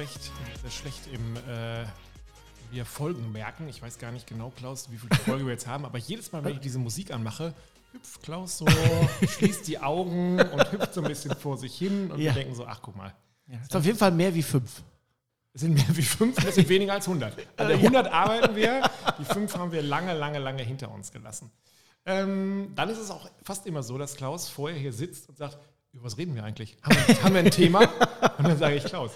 sehr schlecht, sehr schlecht im äh, wir Folgen merken. Ich weiß gar nicht genau, Klaus, wie viele Folge wir jetzt haben, aber jedes Mal, wenn ich diese Musik anmache, hüpft Klaus so, schließt die Augen und hüpft so ein bisschen vor sich hin und Ja. wir denken so, ach guck mal, Ja, ist auf jeden Fall mehr wie fünf. es sind mehr wie fünf, das sind weniger als 100. An der 100 arbeiten wir, die fünf haben wir lange, lange, lange hinter uns gelassen. Ähm, dann ist es auch fast immer so, dass Klaus vorher hier sitzt und sagt, über was reden wir eigentlich? Haben wir, haben wir ein Thema? Und dann sage ich, Klaus,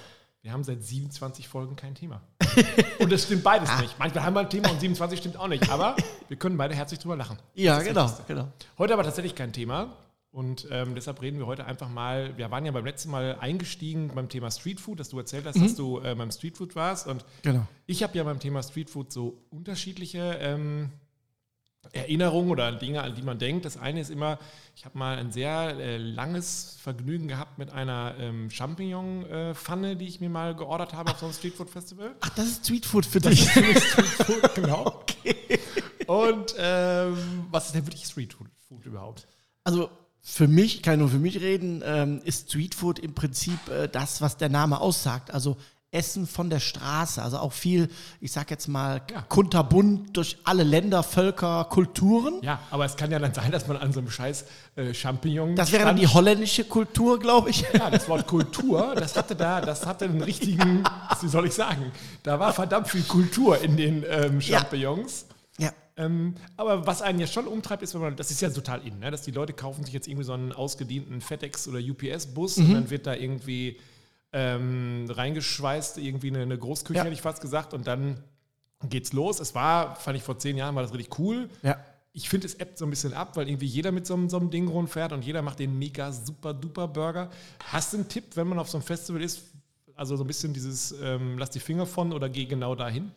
wir haben seit 27 Folgen kein Thema. Und das stimmt beides nicht. Manchmal haben wir ein Thema und 27 stimmt auch nicht. Aber wir können beide herzlich drüber lachen. Ja, genau, genau. Heute aber tatsächlich kein Thema. Und ähm, deshalb reden wir heute einfach mal. Wir waren ja beim letzten Mal eingestiegen beim Thema Streetfood, dass du erzählt hast, dass du äh, beim Streetfood warst. Und Genau. ich habe ja beim Thema Streetfood so unterschiedliche ähm, Erinnerungen oder Dinge, an die man denkt. Das eine ist immer, ich habe mal ein sehr äh, langes Vergnügen gehabt mit einer ähm, Champignon-Pfanne, die ich mir mal geordert habe auf so einem Streetfood-Festival. Ach, das ist Streetfood für dich. Streetfood, genau. Und ähm, was ist denn wirklich Streetfood Food überhaupt? Also für mich, ich kann nur für mich reden, ähm, ist Streetfood im Prinzip äh, das, was der Name aussagt. Also Essen von der Straße. Also auch viel, ich sag jetzt mal, Ja. kunterbunt durch alle Länder, Völker, Kulturen. Ja, aber es kann ja dann sein, dass man an so einem scheiß äh, Champignon. Das wäre dann die holländische Kultur, glaube ich. Ja, das Wort Kultur, das hatte da, das hatte einen richtigen, wie soll ich sagen, da war verdammt viel Kultur in den ähm, Ja. Champignons. Ja. Ähm, aber was einen ja schon umtreibt, ist, wenn man, das ist ja total in, ne? dass die Leute kaufen sich jetzt irgendwie so einen ausgedienten FedEx oder UPS-Bus Mhm. und dann wird da irgendwie ähm, reingeschweißt, irgendwie eine, eine Großküche, Ja. hätte ich fast gesagt, und dann geht's los. Es war, fand ich vor zehn Jahren, war das richtig cool. Ja. Ich finde, es ebbt so ein bisschen ab, weil irgendwie jeder mit so einem, so einem Ding rumfährt und jeder macht den mega super duper Burger. Hast du einen Tipp, wenn man auf so einem Festival ist? Also so ein bisschen dieses, ähm, lass die Finger von oder geh genau dahin?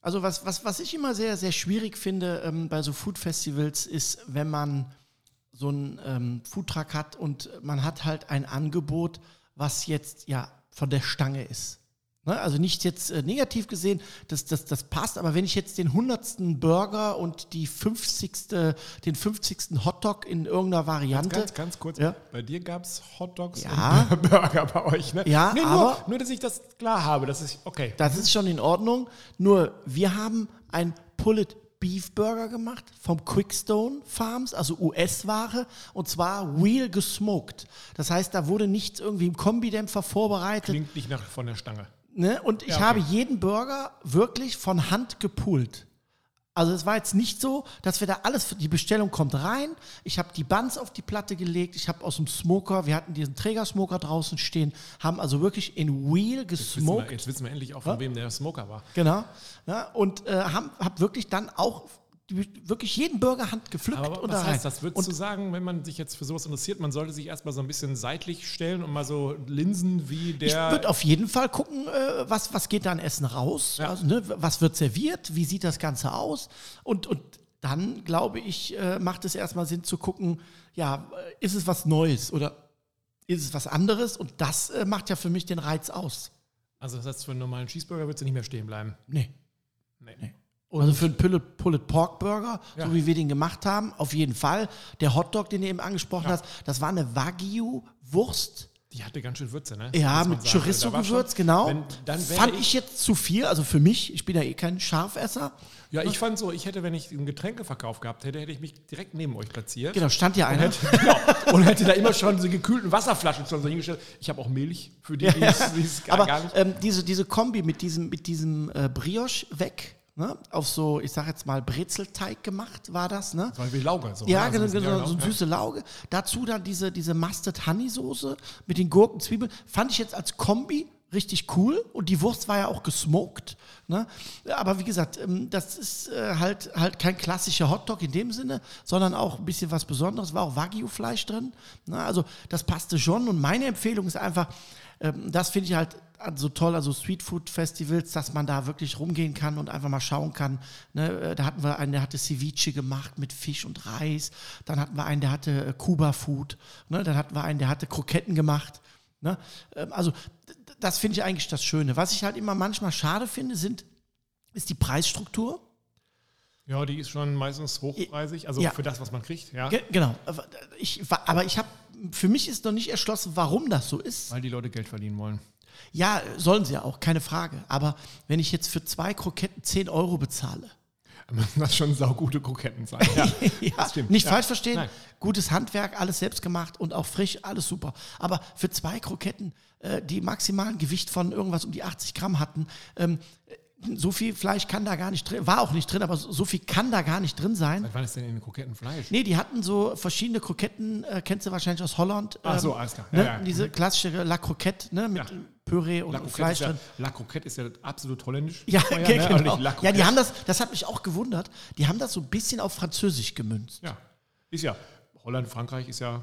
Also was, was, was ich immer sehr, sehr schwierig finde ähm, bei so Food-Festivals ist, wenn man so einen ähm, Foodtruck hat und man hat halt ein Angebot, was jetzt ja von der Stange ist. Ne? Also nicht jetzt äh, negativ gesehen, das, das, das passt, aber wenn ich jetzt den 100. Burger und die 50. den 50. Hotdog in irgendeiner Variante... Ganz, ganz kurz. Ja. Bei dir gab es Hotdogs Ja. und Burger bei euch, ne? Ja, nee, nur, aber- nur, dass ich das klar habe. Das ist okay. Das ist schon in Ordnung. Nur wir haben ein Pullet Beef Burger gemacht vom Quickstone Farms, also US-Ware, und zwar real gesmoked. Das heißt, da wurde nichts irgendwie im Kombidämpfer vorbereitet. Klingt nicht nach von der Stange. Ne? Und ich Ja, okay. habe jeden Burger wirklich von Hand gepult. Also es war jetzt nicht so, dass wir da alles, die Bestellung kommt rein, ich habe die Buns auf die Platte gelegt, ich habe aus dem Smoker, wir hatten diesen Trägersmoker draußen stehen, haben also wirklich in real Jetzt wissen, wir, gesmoked. jetzt wissen wir endlich auch, von wem der Smoker war. Genau. Ja, und äh, haben hab wirklich dann auch wirklich jeden Burger Hand gepflückt Aber und was heißt das? Würdest und du sagen, wenn man sich jetzt für sowas interessiert, man sollte sich erstmal so ein bisschen seitlich stellen und mal so linsen wie ich der. würde auf jeden Fall gucken, äh, was, was geht da an Essen raus, Ja. also, ne, was wird serviert, wie sieht das Ganze aus und, und dann, glaube ich, äh, macht es erstmal Sinn zu gucken, ja, äh, ist es was Neues oder ist es was anderes und das macht ja für mich den Reiz aus. also das heißt, für einen normalen Cheeseburger würdest du nicht mehr stehen bleiben. Nee. Nee. Also für einen Pulled, Pulled Pork Burger, Ja. so wie wir den gemacht haben, auf jeden Fall. Der Hotdog, den du eben angesprochen Ja. hast, das war eine Wagyu-Wurst. Die hatte ganz schön Würze, ne? Ja, mit war Chorizo-Gewürz, genau. Wenn, dann Fand ich jetzt zu viel, also für mich, ich bin ja eh kein Scharfesser. Ja, ich fand so, ich hätte, wenn ich einen Getränkeverkauf gehabt hätte, hätte ich mich direkt neben euch platziert. Genau, stand ja Und einer. hätte, genau, und hätte da immer schon diese gekühlten Wasserflaschen schon so hingestellt. Ich habe auch Milch für die, die es gar, Aber gar nicht. ähm, diese, diese Kombi mit diesem, mit diesem äh, Brioche weg, ne? auf so, ich sag jetzt mal, Brezelteig gemacht war das, ne? Weil wir Lauge so. Ja, genau, ein bisschen- genau, so eine süße Lauge. Dazu dann diese, diese Mustard Honey Soße mit den Gurken, Zwiebeln. Fand ich jetzt als Kombi richtig cool. Und die Wurst war ja auch gesmoked. Ne? Aber wie gesagt, ähm, das ist äh, halt, halt kein klassischer Hotdog in dem Sinne, sondern auch ein bisschen was Besonderes. War auch Wagyu-Fleisch drin. Ne? Also das passte schon. Und meine Empfehlung ist einfach, ähm, das finde ich halt so toll, also Streetfood-Festivals, dass man da wirklich rumgehen kann und einfach mal schauen kann. Ne, äh, da hatten wir einen, der hatte Ceviche gemacht mit Fisch und Reis. Dann hatten wir einen, der hatte äh, Kuba-Food. Ne, dann hatten wir einen, der hatte Kroketten gemacht. Ne? Ähm, also das finde ich eigentlich das Schöne. Was ich halt immer manchmal schade finde, sind, ist die Preisstruktur. Ja, die ist schon meistens hochpreisig, also Ja. für das, was man kriegt, ja. Ge genau. Aber Ich, aber ich habe, für mich ist noch nicht erschlossen, warum das so ist. Weil die Leute Geld verdienen wollen. Ja, sollen sie ja auch, keine Frage. Aber wenn ich jetzt für zwei Kroketten 10 Euro bezahle, Müssen das schon saugute Kroketten sein. Ja, ja, das stimmt. nicht Ja. falsch verstehen, Nein. gutes Handwerk, alles selbst gemacht und auch frisch, alles super. Aber für zwei Kroketten, äh, die maximalen Gewicht von irgendwas um die 80 Gramm hatten, ähm, so viel Fleisch kann da gar nicht drin, war auch nicht drin, aber so viel kann da gar nicht drin sein. Seit wann ist denn in den Kroketten Fleisch? Nee, die hatten so verschiedene Kroketten, äh, kennst du wahrscheinlich aus Holland. Ach so, ähm, alles klar. Ne? Ja, ja. Diese klassische La Croquette ne? mit Ja. Püree und Fleisch ist ja, drin. La Croquette ist ja absolut holländisch. Ja, Oh ge- ne? Genau. nicht La ja, die haben das, das hat mich auch gewundert, die haben das so ein bisschen auf Französisch gemünzt. Ja, ist ja. Holland, Frankreich ist ja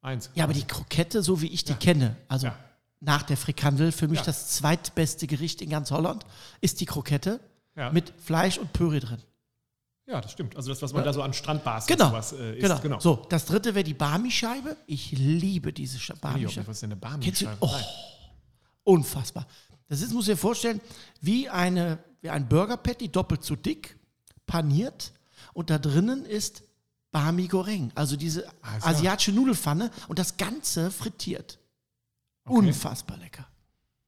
eins. Ja, aber die Krokette, so wie ich die kenne, also Ja. nach der Frikandel, für mich Ja. das zweitbeste Gericht in ganz Holland, ist die Krokette Ja. mit Fleisch und Püree drin. Ja, das stimmt. Also das, was man da so an Strandbars Genau. sowas äh, genau. genau. So, das dritte wäre die Barmi-Scheibe. Ich liebe diese Barmi-Scheibe. was ist denn eine? Barmi-Scheibe? Oh. Unfassbar. Das ist, muss ich dir vorstellen, wie, eine, wie ein Burger Patty, doppelt so dick, paniert und da drinnen ist Barmi Goreng, also diese klar. asiatische Nudelfanne und das Ganze frittiert. Okay. Unfassbar lecker.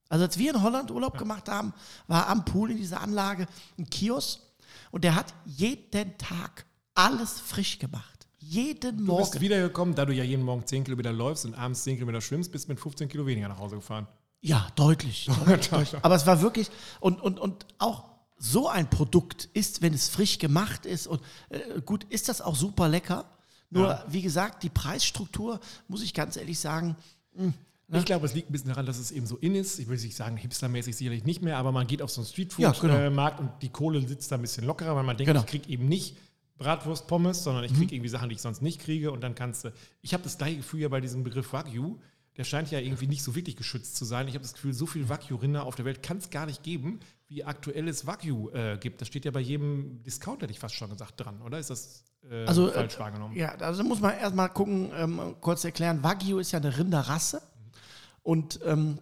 Also als wir in Holland Urlaub gemacht haben, war am Pool in dieser Anlage ein Kiosk und der hat jeden Tag alles frisch gemacht. Jeden Du bist Morgen. wiedergekommen, da du ja jeden Morgen 10 Kilometer läufst und abends 10 Kilometer schwimmst, bist mit 15 Kilo weniger nach Hause gefahren. Ja, deutlich. Aber es war wirklich, und, und, und auch so ein Produkt ist, wenn es frisch gemacht ist und äh, gut, ist das auch super lecker. Nur, Ja. wie gesagt, die Preisstruktur, muss ich ganz ehrlich sagen, Ich glaube, es liegt ein bisschen daran, dass es eben so in ist. Ich will nicht sagen, hipstermäßig sicherlich nicht mehr, aber man geht auf so einen Ja, genau. Streetfood-Markt und die Kohle sitzt da ein bisschen lockerer, weil man denkt, Genau. Mhm. ich kriege eben nicht Bratwurst, Pommes, sondern ich kriege irgendwie Sachen, die ich sonst nicht kriege und dann kannst du. Ich habe das gleiche Gefühl ja bei diesem Begriff Wagyu. Der scheint ja irgendwie nicht so wirklich geschützt zu sein. Ich habe das Gefühl, so viel Wagyu-Rinder auf der Welt kann es gar nicht geben, wie aktuell es Wagyu äh, gibt. Das steht ja bei jedem Discount, hätte ich fast schon gesagt, dran, oder? Ist das äh, Also, äh, falsch wahrgenommen? Ja, also muss man erstmal gucken, ähm, kurz erklären. Wagyu ist ja eine Rinderrasse. Und ähm,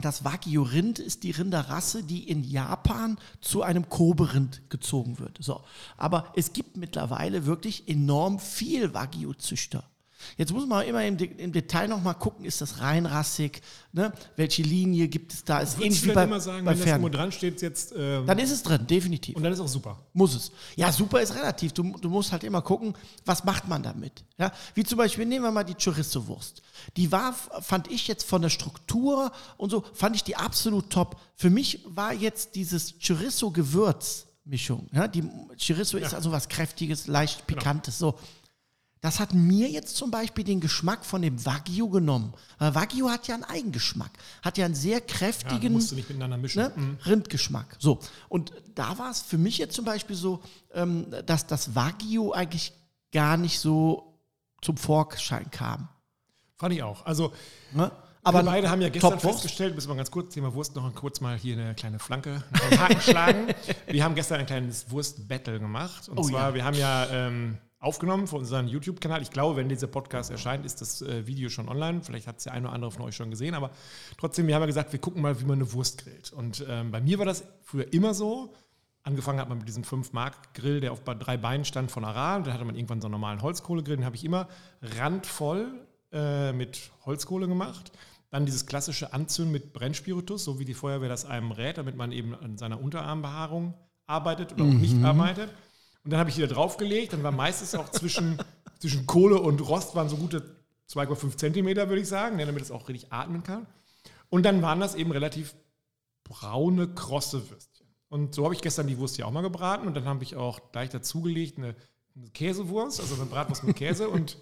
das Wagyu-Rind ist die Rinderrasse, die in Japan zu einem Kobe-Rind gezogen wird. So. Aber es gibt mittlerweile wirklich enorm viel Wagyu-Züchter. Jetzt muss man immer im, De im Detail nochmal gucken, ist das reinrassig? Ne? Welche Linie gibt es da? Ist ähnlich wie bei, immer sagen, bei wenn das irgendwo Pferden. dran steht, jetzt. ähm, Dann ist es drin, definitiv. und dann ist auch super. Muss es. Ja, super ist relativ. Du, du musst halt immer gucken, was macht man damit. Ja, wie zum Beispiel, nehmen wir mal die Chorizo-Wurst. Die war, fand ich jetzt von der Struktur und so, fand ich die absolut top. Für mich war jetzt dieses Chorizo-Gewürz-Mischung. Ja, die Chorizo ist also was Kräftiges, leicht Pikantes, so. Das hat mir jetzt zum Beispiel den Geschmack von dem Wagyu genommen. Weil Wagyu hat ja einen Eigengeschmack. Hat ja einen sehr Ja, kräftigen musst du nicht miteinander mischen. ne? Rindgeschmack. So. Und da war es für mich jetzt zum Beispiel so, ähm, dass das Wagyu eigentlich gar nicht so zum Vorschein kam. Fand ich auch. Also, Ne? aber wir beide haben ja gestern festgestellt, müssen wir ganz kurz, Thema Wurst, noch kurz mal hier eine kleine Flanke, einen Haken schlagen. Wir haben gestern ein kleines Wurst-Battle gemacht. Und Oh zwar, ja. wir haben ja ähm, aufgenommen für unseren YouTube-Kanal. Ich glaube, wenn dieser Podcast erscheint, ist das äh, Video schon online. Vielleicht hat es der eine oder andere von euch schon gesehen. Aber trotzdem, wir haben ja gesagt, wir gucken mal, wie man eine Wurst grillt. Und ähm, bei mir war das früher immer so. Angefangen hat man mit diesem 5-Mark-Grill, der auf drei Beinen stand von Aral. Dann hatte man irgendwann so einen normalen Holzkohlegrill. Den habe ich immer randvoll äh, mit Holzkohle gemacht. Dann dieses klassische Anzünden mit Brennspiritus, so wie die Feuerwehr das einem rät, damit man eben an seiner Unterarmbehaarung arbeitet oder auch nicht arbeitet. Und dann habe ich die da draufgelegt. Dann war meistens auch zwischen, zwischen Kohle und Rost waren so gute 2,5 Zentimeter, würde ich sagen, damit es auch richtig atmen kann. Und dann waren das eben relativ braune, krosse Würstchen. Und so habe ich gestern die Wurst ja auch mal gebraten und dann habe ich auch gleich dazugelegt eine, eine Käsewurst, also eine Bratwurst mit Käse und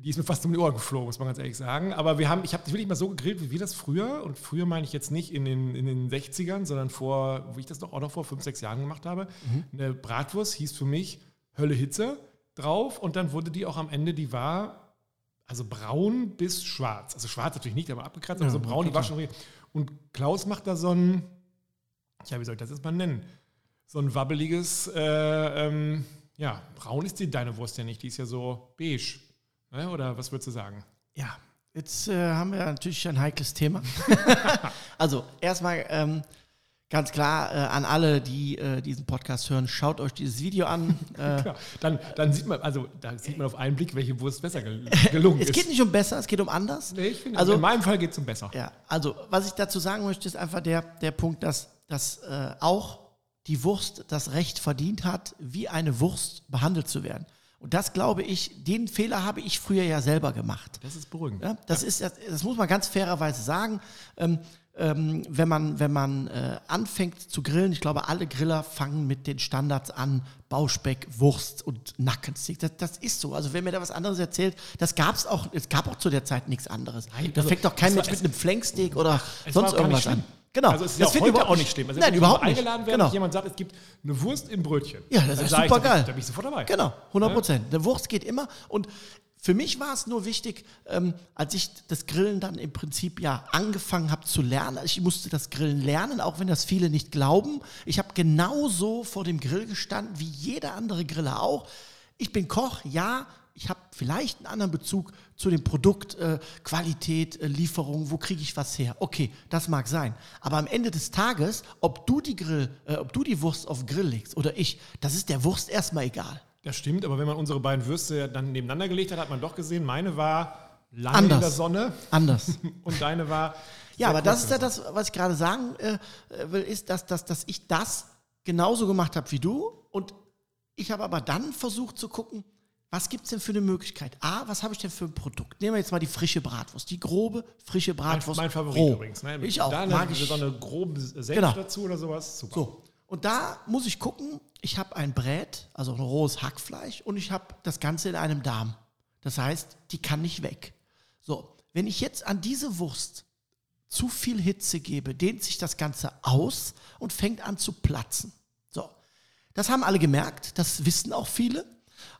die ist mir fast um die Ohren geflogen, muss man ganz ehrlich sagen. Aber wir haben, ich habe die wirklich mal so gegrillt, wie wir das früher, und früher meine ich jetzt nicht in den, in den 60ern, sondern vor, wie ich das doch auch noch vor fünf, sechs Jahren gemacht habe. Eine Bratwurst hieß für mich Hölle Hitze drauf und dann wurde die auch am Ende, die war also braun bis schwarz. Also schwarz natürlich nicht, aber abgekratzt, aber so braun, die war schon richtig. Und Klaus macht da so ein, ja, wie soll ich das jetzt mal nennen? So ein wabbeliges, äh, ähm, ja, braun ist die deine Wurst ja nicht, die ist ja so beige. Oder was würdest du sagen? Ja, jetzt äh, haben wir natürlich ein heikles Thema. also, erstmal ähm, ganz klar äh, an alle, die äh, diesen Podcast hören, schaut euch dieses Video an. Äh. Dann, dann sieht man, also da sieht man auf einen Blick, welche Wurst besser gel gelungen es ist. geht nicht um besser, es geht um anders. nee, ich finde, also- in meinem Fall geht es um besser. Ja, also was ich dazu sagen möchte, ist einfach der, der Punkt, dass, dass äh, auch die Wurst das Recht verdient hat, wie eine Wurst behandelt zu werden. Und das glaube ich, den Fehler habe ich früher ja selber gemacht. Das ist beruhigend. Ja, das, ist, das, das muss man ganz fairerweise sagen. Ähm, ähm, wenn man, wenn man äh, anfängt zu grillen, ich glaube, alle Griller fangen mit den Standards an, Bauspeck, Wurst und Nackensteak. Das, das ist so. Also wenn mir da was anderes erzählt, das gab es auch, es gab auch zu der Zeit nichts anderes. Nein, da also, fängt doch kein Mensch war- mit einem Flanksteak oder sonst irgendwas an. Genau. Also es ist ja auch wird heute auch nicht schlimm. Also Nein, überhaupt nicht. eingeladen werden Genau. und jemand sagt, es gibt eine Wurst im Brötchen. Ja, das ist super geil. Da bin ich sofort dabei. Genau, 100 Prozent. Der Wurst geht immer. Und für mich war es nur wichtig, ähm, als ich das Grillen dann im Prinzip ja angefangen habe zu lernen. Ich musste das Grillen lernen, auch wenn das viele nicht glauben. Ich habe genauso vor dem Grill gestanden wie jeder andere Griller auch. Ich bin Koch, ja. Ich habe vielleicht einen anderen Bezug zu dem Produkt, äh, Qualität, äh, Lieferung, wo kriege ich was her? Okay, das mag sein. Aber am Ende des Tages, ob du die Grill, äh, ob du die Wurst auf Grill legst oder ich, das ist der Wurst erstmal egal. Das stimmt, aber wenn man unsere beiden Würste dann nebeneinander gelegt hat, hat man doch gesehen, meine war lange Anders. in der Sonne Anders. und deine war. Ja, aber das ist ja das, was ich gerade sagen äh, äh, will, ist, dass, dass, dass ich das genauso gemacht habe wie du. Und ich habe aber dann versucht zu gucken, was gibt es denn für eine Möglichkeit? A, was habe ich denn für ein Produkt? Nehmen wir jetzt mal die frische Bratwurst, die grobe, frische Sonne. Mein, Bratwurst. mein Favorit roh. übrigens. Ne? Ich auch, Da mag ich. so eine grobe Senf Genau. dazu oder sowas. Super. So, und da muss ich gucken, ich habe ein Brät, also ein rohes Hackfleisch und ich habe das Ganze in einem Darm. Das heißt, die kann nicht weg. So, wenn ich jetzt an diese Wurst zu viel Hitze gebe, dehnt sich das Ganze aus und fängt an zu platzen. So, das haben alle gemerkt, das wissen auch viele.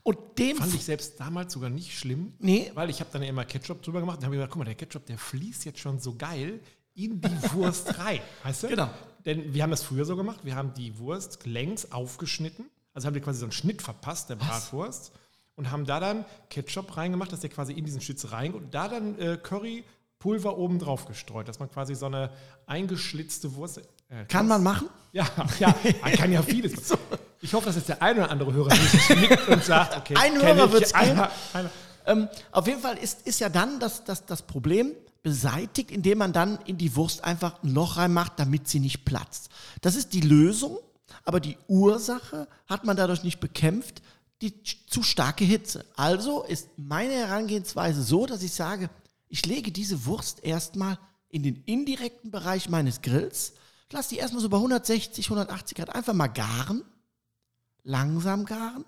Und dem Fand ich selbst damals sogar nicht schlimm. Nee. Weil ich habe dann ja immer Ketchup drüber gemacht und habe gesagt, guck mal, der Ketchup, der fließt jetzt schon so geil in die Wurst rein. Weißt du? Genau. Denn wir haben das früher so gemacht, wir haben die Wurst längs aufgeschnitten, also haben wir quasi so einen Schnitt verpasst, der Bratwurst, und haben da dann Ketchup reingemacht, dass der quasi in diesen Schlitz rein und da dann äh, Currypulver oben drauf gestreut, dass man quasi so eine eingeschlitzte Wurst. Äh, kann man machen. ja, ja, man kann ja vieles. Ich hoffe, dass jetzt der eine oder andere Hörer nickt und sagt, okay, Ein Hörer. Einer- einer- Ähm, auf jeden Fall ist, ist ja dann das, das, das Problem beseitigt, indem man dann in die Wurst einfach ein Loch reinmacht, damit sie nicht platzt. Das ist die Lösung, aber die Ursache hat man dadurch nicht bekämpft, die zu starke Hitze. Also ist meine Herangehensweise so, dass ich sage, ich lege diese Wurst erstmal in den indirekten Bereich meines Grills, lasse die erstmal so bei 160, 180 Grad einfach mal garen, langsam garen.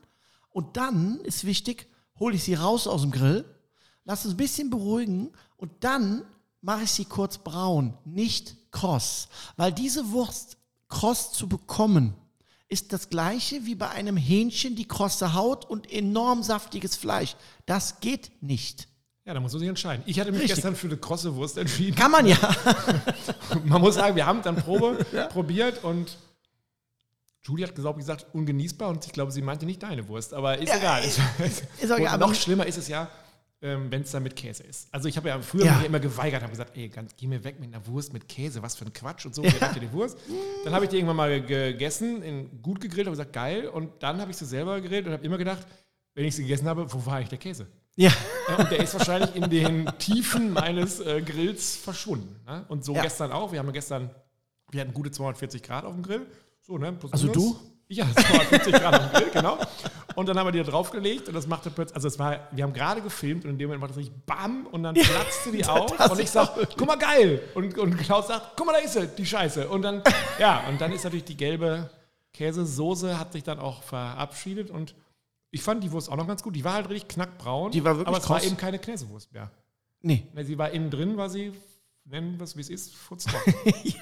Und dann ist wichtig, hole ich sie raus aus dem Grill, lasse es ein bisschen beruhigen und dann mache ich sie kurz braun, nicht kross. Weil diese Wurst kross zu bekommen, ist das gleiche wie bei einem Hähnchen die krosse Haut und enorm saftiges Fleisch. Das geht nicht. Ja, da muss man sich entscheiden. Ich hatte mich Richtig. gestern für eine krosse Wurst entschieden. Kann man ja. Man muss sagen, wir haben dann Probe probiert und Julie hat glaube ich gesagt, ungenießbar und ich glaube, sie meinte nicht deine Wurst, aber ist Ja, egal. ist- ist aber- noch schlimmer ist es ja, ähm, wenn es dann mit Käse ist. Also ich habe ja früher Ja. immer geweigert, habe gesagt, ey, ganz, geh mir weg mit einer Wurst mit Käse, was für ein Quatsch und so, ja. die Wurst. Dann habe ich die irgendwann mal gegessen, in, gut gegrillt, habe gesagt, geil und dann habe ich sie selber gegrillt und habe immer gedacht, wenn ich sie gegessen habe, wo war eigentlich der Käse? Ja. Ja, und der ist wahrscheinlich in den Tiefen meines äh, Grills verschwunden. Ne? Und so gestern auch. Wir haben gestern, wir hatten gute 240 Grad auf dem Grill. So, ne? Plus Also minus. du? Hatte 240 Grad auf dem Grill, genau. Und dann haben wir die da draufgelegt und das machte plötzlich, also es war, wir haben gerade gefilmt und in dem Moment macht es richtig BAM und dann platzte die auf das und ich sag, guck mal, geil. Und, und Klaus sagt, guck mal, da ist sie, die Scheiße. Und dann, ja, und dann ist natürlich die gelbe Käsesoße hat sich dann auch verabschiedet und ich fand die Wurst auch noch ganz gut. Die war halt richtig knackbraun. Die war wirklich Aber es war kross. eben keine Käsewurst mehr. Nee. Ne, Sie war innen drin, war sie, nennen wir es wie es ist, futztrocken.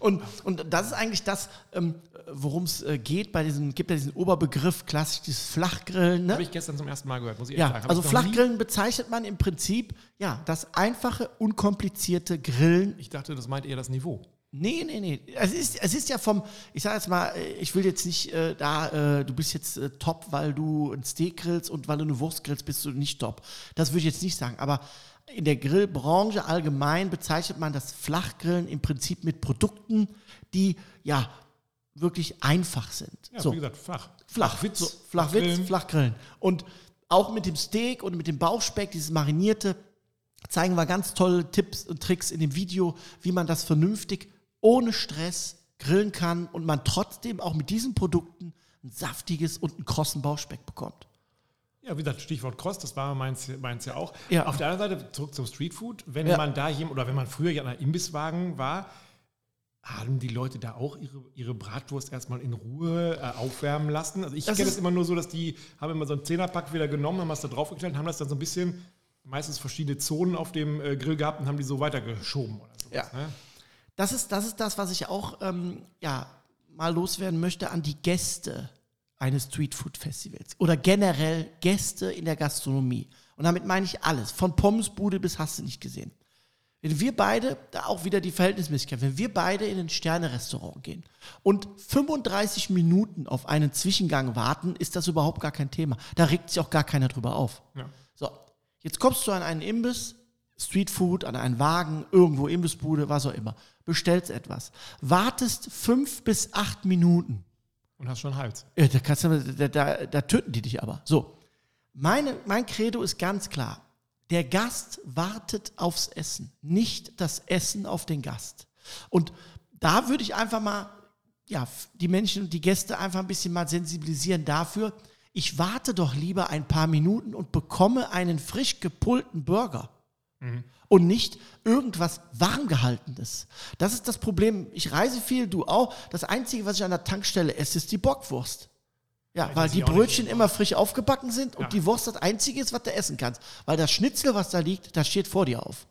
Und, und das ist eigentlich das, ähm, worum es äh, geht bei diesem, gibt ja diesen Oberbegriff, klassisch dieses Flachgrillen. Ne? Habe ich gestern zum ersten Mal gehört, muss ich Ja, sagen. Hab also Flachgrillen bezeichnet man im Prinzip, ja, das einfache, unkomplizierte Grillen. Ich dachte, das meint eher das Niveau. Nee, nee, nee. Es ist, es ist ja vom, ich sage jetzt mal, äh, ich will jetzt nicht äh, da, äh, du bist jetzt äh, top, weil du ein Steak grillst und weil du eine Wurst grillst, bist du nicht top. Das würde ich jetzt nicht sagen. Aber in der Grillbranche allgemein bezeichnet man das Flachgrillen im Prinzip mit Produkten, die ja wirklich einfach sind. Ja, so. wie gesagt, flach. Flachwitz, so, Flachwitz, Flachgrillen. Flachgrillen. Und auch mit dem Steak und mit dem Bauchspeck, dieses marinierte, zeigen wir ganz tolle Tipps und Tricks in dem Video, wie man das vernünftig ohne Stress grillen kann und man trotzdem auch mit diesen Produkten ein saftiges und einen krossen Bauchspeck bekommt. Ja, wie gesagt, Stichwort Cross, das war meins, meins ja auch. Ja. Auf der anderen Seite, zurück zum Streetfood, wenn Ja. man da jemand, oder wenn man früher ja an einer Imbisswagen war, haben die Leute da auch ihre, ihre Bratwurst erstmal in Ruhe äh, aufwärmen lassen? Also ich kenne das immer nur so, dass die haben immer so einen Zehnerpack wieder genommen, haben das da draufgestellt, haben das dann so ein bisschen, meistens verschiedene Zonen auf dem äh, Grill gehabt und haben die so weitergeschoben oder sowas. Ja. Ne? Das ist, das ist das, was ich auch ähm, ja, mal loswerden möchte an die Gäste eines Streetfood-Festivals oder generell Gäste in der Gastronomie. Und damit meine ich alles, von Pommesbude bis hast du nicht gesehen. Wenn wir beide, da auch wieder die Verhältnismäßigkeit, wenn wir beide in ein Sterne-Restaurant gehen und 35 Minuten auf einen Zwischengang warten, ist das überhaupt gar kein Thema. Da regt sich auch gar keiner drüber auf. Ja. So, jetzt kommst du an einen Imbiss, Streetfood, an einen Wagen, irgendwo Imbissbude, was auch immer. Bestellst etwas. Wartest fünf bis acht Minuten. Und hast schon Hals. Ja, da, kannst du, da, da, da töten die dich aber. So, meine, mein Credo ist ganz klar. Der Gast wartet aufs Essen, nicht das Essen auf den Gast. Und da würde ich einfach mal, ja, die Menschen und die Gäste einfach ein bisschen mal sensibilisieren dafür. Ich warte doch lieber ein paar Minuten und bekomme einen frisch gepulten Burger. Und nicht irgendwas warmgehaltenes. Das ist das Problem. Ich reise viel, du auch. Das Einzige, was ich an der Tankstelle esse, ist die Bockwurst. Ja, das weil die ja Brötchen immer frisch aufgebacken sind und Ja. die Wurst das Einzige ist, was du essen kannst. Weil das Schnitzel, was da liegt, das steht vor dir auf.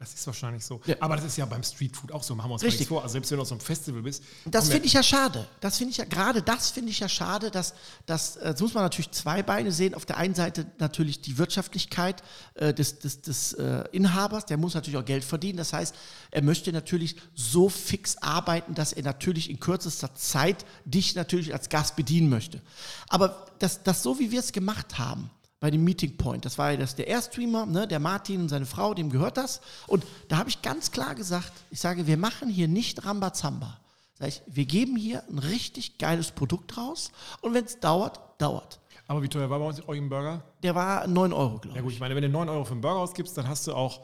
Das ist wahrscheinlich so. Ja. Aber das ist ja beim Streetfood auch so. Machen wir uns Richtig. vor. Also selbst wenn du auf so einem Festival bist. Das finde ich ja schade. Das finde ich ja, gerade das finde ich ja schade, dass, dass äh, das muss man natürlich zwei Beine sehen. Auf der einen Seite natürlich die Wirtschaftlichkeit äh, des, des, des äh, Inhabers, der muss natürlich auch Geld verdienen. Das heißt, er möchte natürlich so fix arbeiten, dass er natürlich in kürzester Zeit dich natürlich als Gast bedienen möchte. Aber das, das so wie wir es gemacht haben, bei dem Meeting Point. Das war ja das, der Airstreamer, ne, der Martin und seine Frau, dem gehört das. Und da habe ich ganz klar gesagt, ich sage, wir machen hier nicht Rambazamba. Sag ich, wir geben hier ein richtig geiles Produkt raus und wenn es dauert, dauert. Aber wie teuer war bei uns euch ein Burger? Der war 9 Euro, Ja glaube gut, ich. ich meine, wenn du 9 Euro für einen Burger ausgibst, dann hast du auch,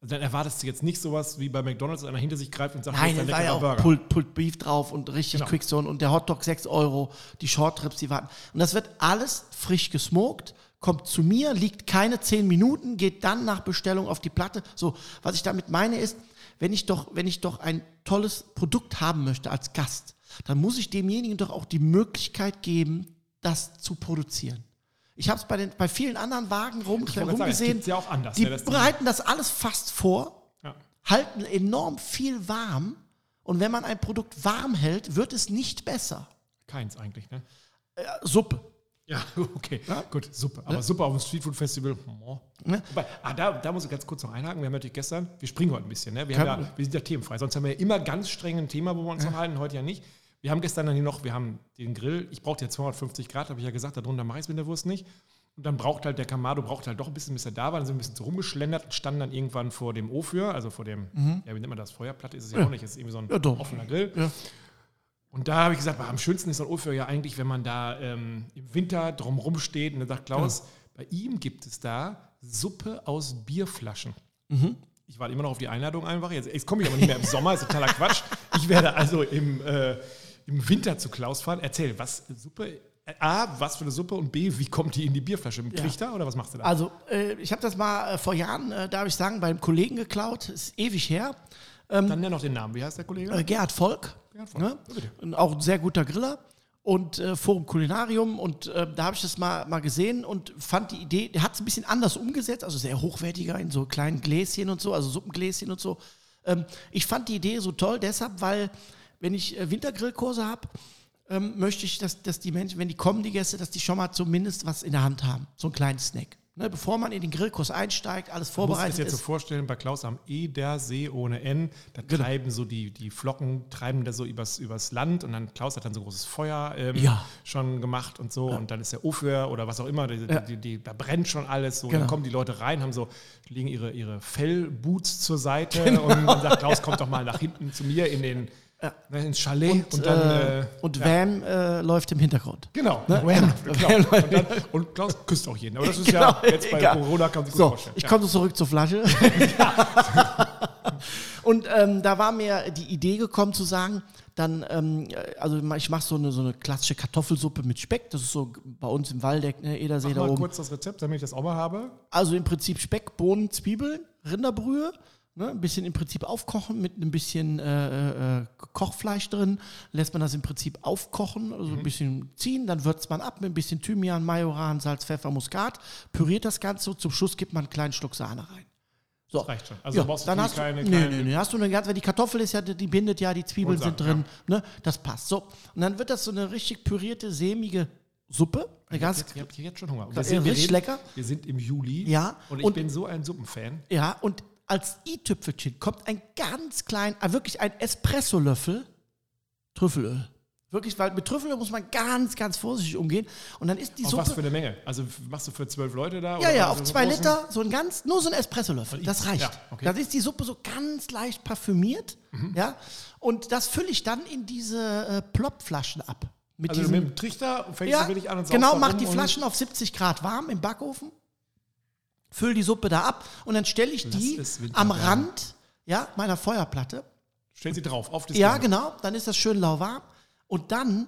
dann erwartest du jetzt nicht sowas wie bei McDonalds, dass einer hinter sich greift und sagt, Nein, da war ja auch Burger. Pulled, Pulled Beef drauf und richtig Genau. Quickzone und der Hotdog 6 Euro, die Shorttrips, die warten. Und das wird alles frisch gesmoked, kommt zu mir, liegt keine 10 Minuten, geht dann nach Bestellung auf die Platte. So, was ich damit meine ist, wenn ich doch, wenn ich doch ein tolles Produkt haben möchte als Gast, dann muss ich demjenigen doch auch die Möglichkeit geben, das zu produzieren. Ich habe es bei, den- bei vielen anderen Wagen rum, rumgesehen. ja anders, Die dass die- bereiten das alles fast vor Ja. halten enorm viel warm. Und wenn man ein Produkt warm hält, wird es nicht besser. Keins eigentlich, ne? Äh, Suppe. Ja, okay. Gut, Suppe. Aber Suppe auf dem Streetfood-Festival. oh. Ne? Wobei, ah, da, da muss ich ganz kurz noch einhaken. Wir haben natürlich gestern, wir springen heute ein bisschen, ne? Wir, ja, wir sind ja themenfrei. Sonst haben wir ja immer ganz streng ein Thema, wo wir uns noch halten, heute ja nicht. Wir haben gestern dann hier noch, wir haben den Grill, ich brauchte ja 250 Grad, habe ich ja gesagt, darunter mache ich es mit der Wurst nicht. Und dann braucht halt der Kamado, braucht halt doch ein bisschen, bis er da war. Dann sind wir ein bisschen so rumgeschlendert und standen dann irgendwann vor dem Ofür, also vor dem, ja, wie nennt man das? Feuerplatte ist es ja, auch nicht, es ist irgendwie so ein Mhm. Ja, offener Grill. Ja. Und da habe ich gesagt, am schönsten ist ein Ofür ja eigentlich, wenn man da ähm, im Winter drumrum steht und dann sagt Klaus, bei ihm gibt es da Suppe aus Bierflaschen. Mhm. Ich warte immer noch auf die Einladung einfach. Jetzt, jetzt komme ich aber nicht mehr im Sommer, ist totaler Quatsch. Ich werde also im, äh, im Winter zu Klaus fahren. Erzähl, was Suppe? A, was für eine Suppe und B, wie kommt die in die Bierflasche? Im Trichter oder was machst du da? Also, äh, ich habe das mal äh, vor Jahren, äh, darf ich sagen, beim Kollegen geklaut. Ist ewig her. Dann nenn noch den Namen. Wie heißt der Kollege? Äh, Gerhard Volk. Ne? Ja, auch ein sehr guter Griller. Und äh, Forum Kulinarium. Und äh, da habe ich das mal, mal gesehen und fand die Idee, der hat es ein bisschen anders umgesetzt, also sehr hochwertiger in so kleinen Gläschen und so, also Suppengläschen und so. Ähm, ich fand die Idee so toll, deshalb, weil, wenn ich äh, Wintergrillkurse habe, ähm, möchte ich, dass, dass die Menschen, wenn die kommen, die Gäste, dass die schon mal zumindest was in der Hand haben. So einen kleinen Snack. Ne, bevor man in den Grillkurs einsteigt, alles Muss ich vorbereitet das jetzt so ist. vorstellen, bei Klaus am Edersee ohne N, da Genau. treiben so die, die Flocken, treiben da so übers, übers Land und dann Klaus hat dann so ein großes Feuer ähm, Ja. schon gemacht und so und dann ist der Ofer oder was auch immer, die, Ja. die, die, da brennt schon alles so, Genau. dann kommen die Leute rein, haben so, legen ihre, ihre Fellboots zur Seite Genau. und dann sagt Klaus, kommt doch mal nach hinten zu mir in den, ne, ins Chalet und, dann, äh, äh, und Wham äh, läuft im Hintergrund. Genau, Ne? Wham, Genau. Wham. Und, dann, und Klaus küsst auch jeden. Aber das ist Genau, ja jetzt bei egal. Corona kann sich gut So, vorstellen. ich Ja. komme zurück zur Flasche. und ähm, da war mir die Idee gekommen zu sagen, dann, ähm, also ich mache so eine, so eine klassische Kartoffelsuppe mit Speck. Das ist so bei uns im Waldeck, ne, Edersee Mach da mal oben. kurz das Rezept, damit ich das auch mal habe. Also im Prinzip Speck, Bohnen, Zwiebeln, Rinderbrühe, ne, ein bisschen im Prinzip aufkochen mit ein bisschen äh, äh, Kochfleisch drin. Lässt man das im Prinzip aufkochen, also Mhm. ein bisschen ziehen, dann würzt man ab mit ein bisschen Thymian, Majoran, Salz, Pfeffer, Muskat, püriert das Ganze zum Schluss gibt man einen kleinen Schluck Sahne rein. So. Das reicht schon. Also ja, brauchst du dann hast du, keine, nee, keine nee, nee, hast du eine ganze, weil die Kartoffel ist ja, die bindet ja, die Zwiebeln sind drin, ne, das passt. So, und dann wird das so eine richtig pürierte, sämige Suppe, eine ganz, Jetzt, ich habe jetzt schon Hunger. Ja, richtig lecker. Wir sind im Juli. Ja, Und ich und- bin so ein Suppenfan. Ja, und als i-Tüpfelchen kommt ein ganz klein, äh, wirklich ein Espressolöffel Trüffelöl. Wirklich, weil mit Trüffelöl muss man ganz, ganz vorsichtig umgehen. Und dann ist die Auf Suppe. was für eine Menge? Also machst du für zwölf Leute da? ja, ja, auf so zwei großen? Liter, so ein ganz, nur so ein Espressolöffel. Das reicht. Ja, okay. Dann ist die Suppe so ganz leicht parfümiert. Mhm. Ja, und das fülle ich dann in diese äh, Plopflaschen ab. Mit Also diesem, mit dem Trichter fängst ja, du wirklich an und genau, mach die Flaschen auf 70 Grad warm im Backofen, füll die Suppe da ab und dann stelle ich die Winter am. Rand ja, meiner Feuerplatte. Stell sie drauf, auf das Ja, Ding. genau, dann ist das schön lauwarm. Und dann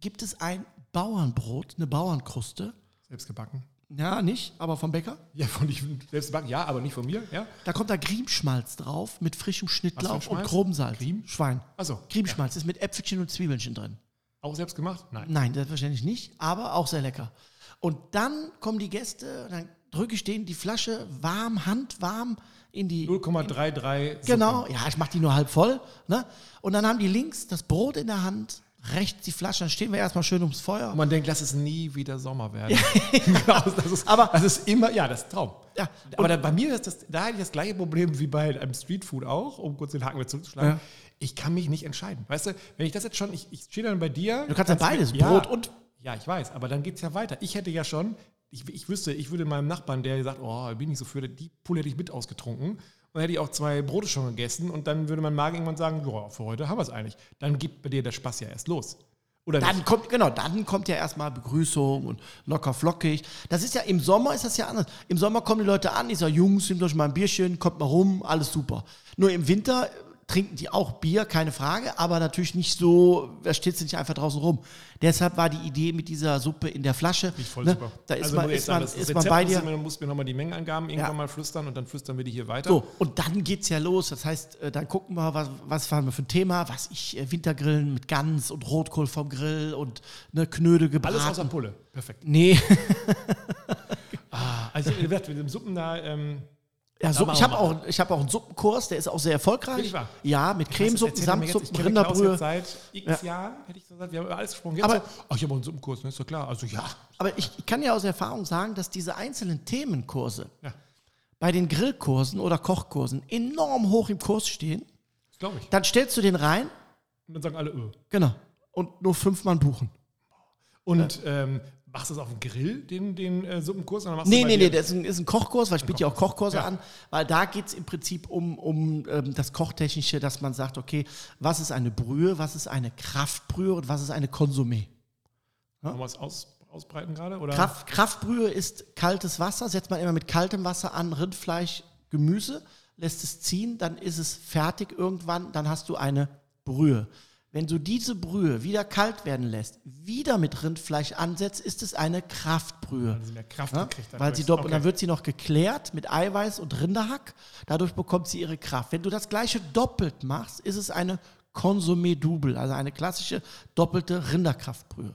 gibt es ein Bauernbrot, eine Bauernkruste. Selbst gebacken. Ja, nicht, aber vom Bäcker. Ja, von ich selbst gebacken, ja, aber nicht von mir. Ja. Da kommt da Griemschmalz drauf mit frischem Schnittlauch und grobem Salz. Griem? Schwein. Achso. Griemschmalz ist mit Äpfelchen und Zwiebelchen drin. Auch selbst gemacht? Nein. Nein, selbstverständlich nicht, aber auch sehr lecker. Und dann kommen die Gäste, dann drücke ich denen die Flasche warm, handwarm in die. 0,33. Suppe. Genau, ja, ich mache die nur halb voll. Ne? Und dann haben die links das Brot in der Hand, rechts die Flasche, dann stehen wir erstmal schön ums Feuer. Und man denkt, lass es nie wieder Sommer werden. genau, das ist, Aber- das ist immer, ja, das ist Traum. Ja, aber da, bei mir ist das, da hatte ich das gleiche Problem wie bei einem Streetfood auch, um kurz den Haken wieder zurückzuschlagen. Ja. Ich kann mich nicht entscheiden. Weißt du, wenn ich das jetzt schon, ich, ich stehe dann bei dir. Du kannst ja beides, ja, Brot und- Ja, ich weiß, aber dann geht es ja weiter. Ich hätte ja schon, ich, ich wüsste, ich würde meinem Nachbarn, der sagt, oh, bin ich so für, die Pulle hätte ich mit ausgetrunken. Und hätte ich auch zwei Brote schon gegessen und dann würde mein Magen irgendwann sagen, ja, für heute haben wir es eigentlich. Dann geht bei dir der Spaß ja erst los. Oder Dann nicht? kommt, genau, dann kommt ja erstmal Begrüßung und locker flockig. Das ist ja im Sommer ist das ja anders. Im Sommer kommen die Leute an, ich sage, Jungs, nehmt euch mal ein Bierchen, kommt mal rum, alles super. Nur im Winter trinken die auch Bier, keine Frage, aber natürlich nicht so, da steht nicht einfach draußen rum. Deshalb war die Idee mit dieser Suppe in der Flasche. Nicht voll ne, super. Da ist Also man, muss ist man, ist man bei muss dir. Du musst mir nochmal die Mengenangaben irgendwann Ja. mal flüstern und dann flüstern wir die hier weiter. So, und dann geht's ja los. Das heißt, äh, dann gucken wir, was, was fahren wir für ein Thema. Was ich, äh, Wintergrillen mit Gans und Rotkohl vom Grill und ne, Knödel gebraten. Alles außer Pulle. Perfekt. Nee, Also, wie gesagt, mit dem Suppen da, ähm, ja, Suppen, ich habe auch, ich hab auch einen Suppenkurs, der ist auch sehr erfolgreich. Wahr? Ja, mit Cremesuppen, Samtsuppen, ich Rinderbrühe. seit x Jahren, hätte ich so gesagt. Wir haben über alles gesprochen. Jetzt Aber- so, ach, ich habe auch einen Suppenkurs, ne? ist doch klar. Also, ja. Aber ich, ich kann ja aus Erfahrung sagen, dass diese einzelnen Themenkurse Ja, bei den Grillkursen oder Kochkursen enorm hoch im Kurs stehen. das glaube ich. Dann stellst du den rein, Und dann sagen alle, öh. genau, und nur fünf Mann buchen. Und ähm, machst du das auf dem Grill, den, den äh, Suppenkurs? Oder machst Nee, nee, nee, das ist ein, ist ein Kochkurs, weil ich biete ja auch Kochkurse Ja. an, weil da geht es im Prinzip um, um ähm, das Kochtechnische, dass man sagt, okay, was ist eine Brühe, was ist eine Kraftbrühe und was ist eine Konsumé. Wollen wir es aus, ausbreiten gerade? Oder? Kraft, Kraftbrühe ist kaltes Wasser, setzt man immer mit kaltem Wasser an, Rindfleisch, Gemüse, lässt es ziehen, dann ist es fertig irgendwann, dann hast du eine Brühe. Wenn du diese Brühe wieder kalt werden lässt, wieder mit Rindfleisch ansetzt, ist es eine Kraftbrühe. Weil sie mehr Kraft Ja, gekriegt hat. weil sie und dann okay. wird sie noch geklärt mit Eiweiß und Rinderhack. Dadurch bekommt sie ihre Kraft. Wenn du das gleiche doppelt machst, ist es eine Consommé Double, also eine klassische doppelte Rinderkraftbrühe.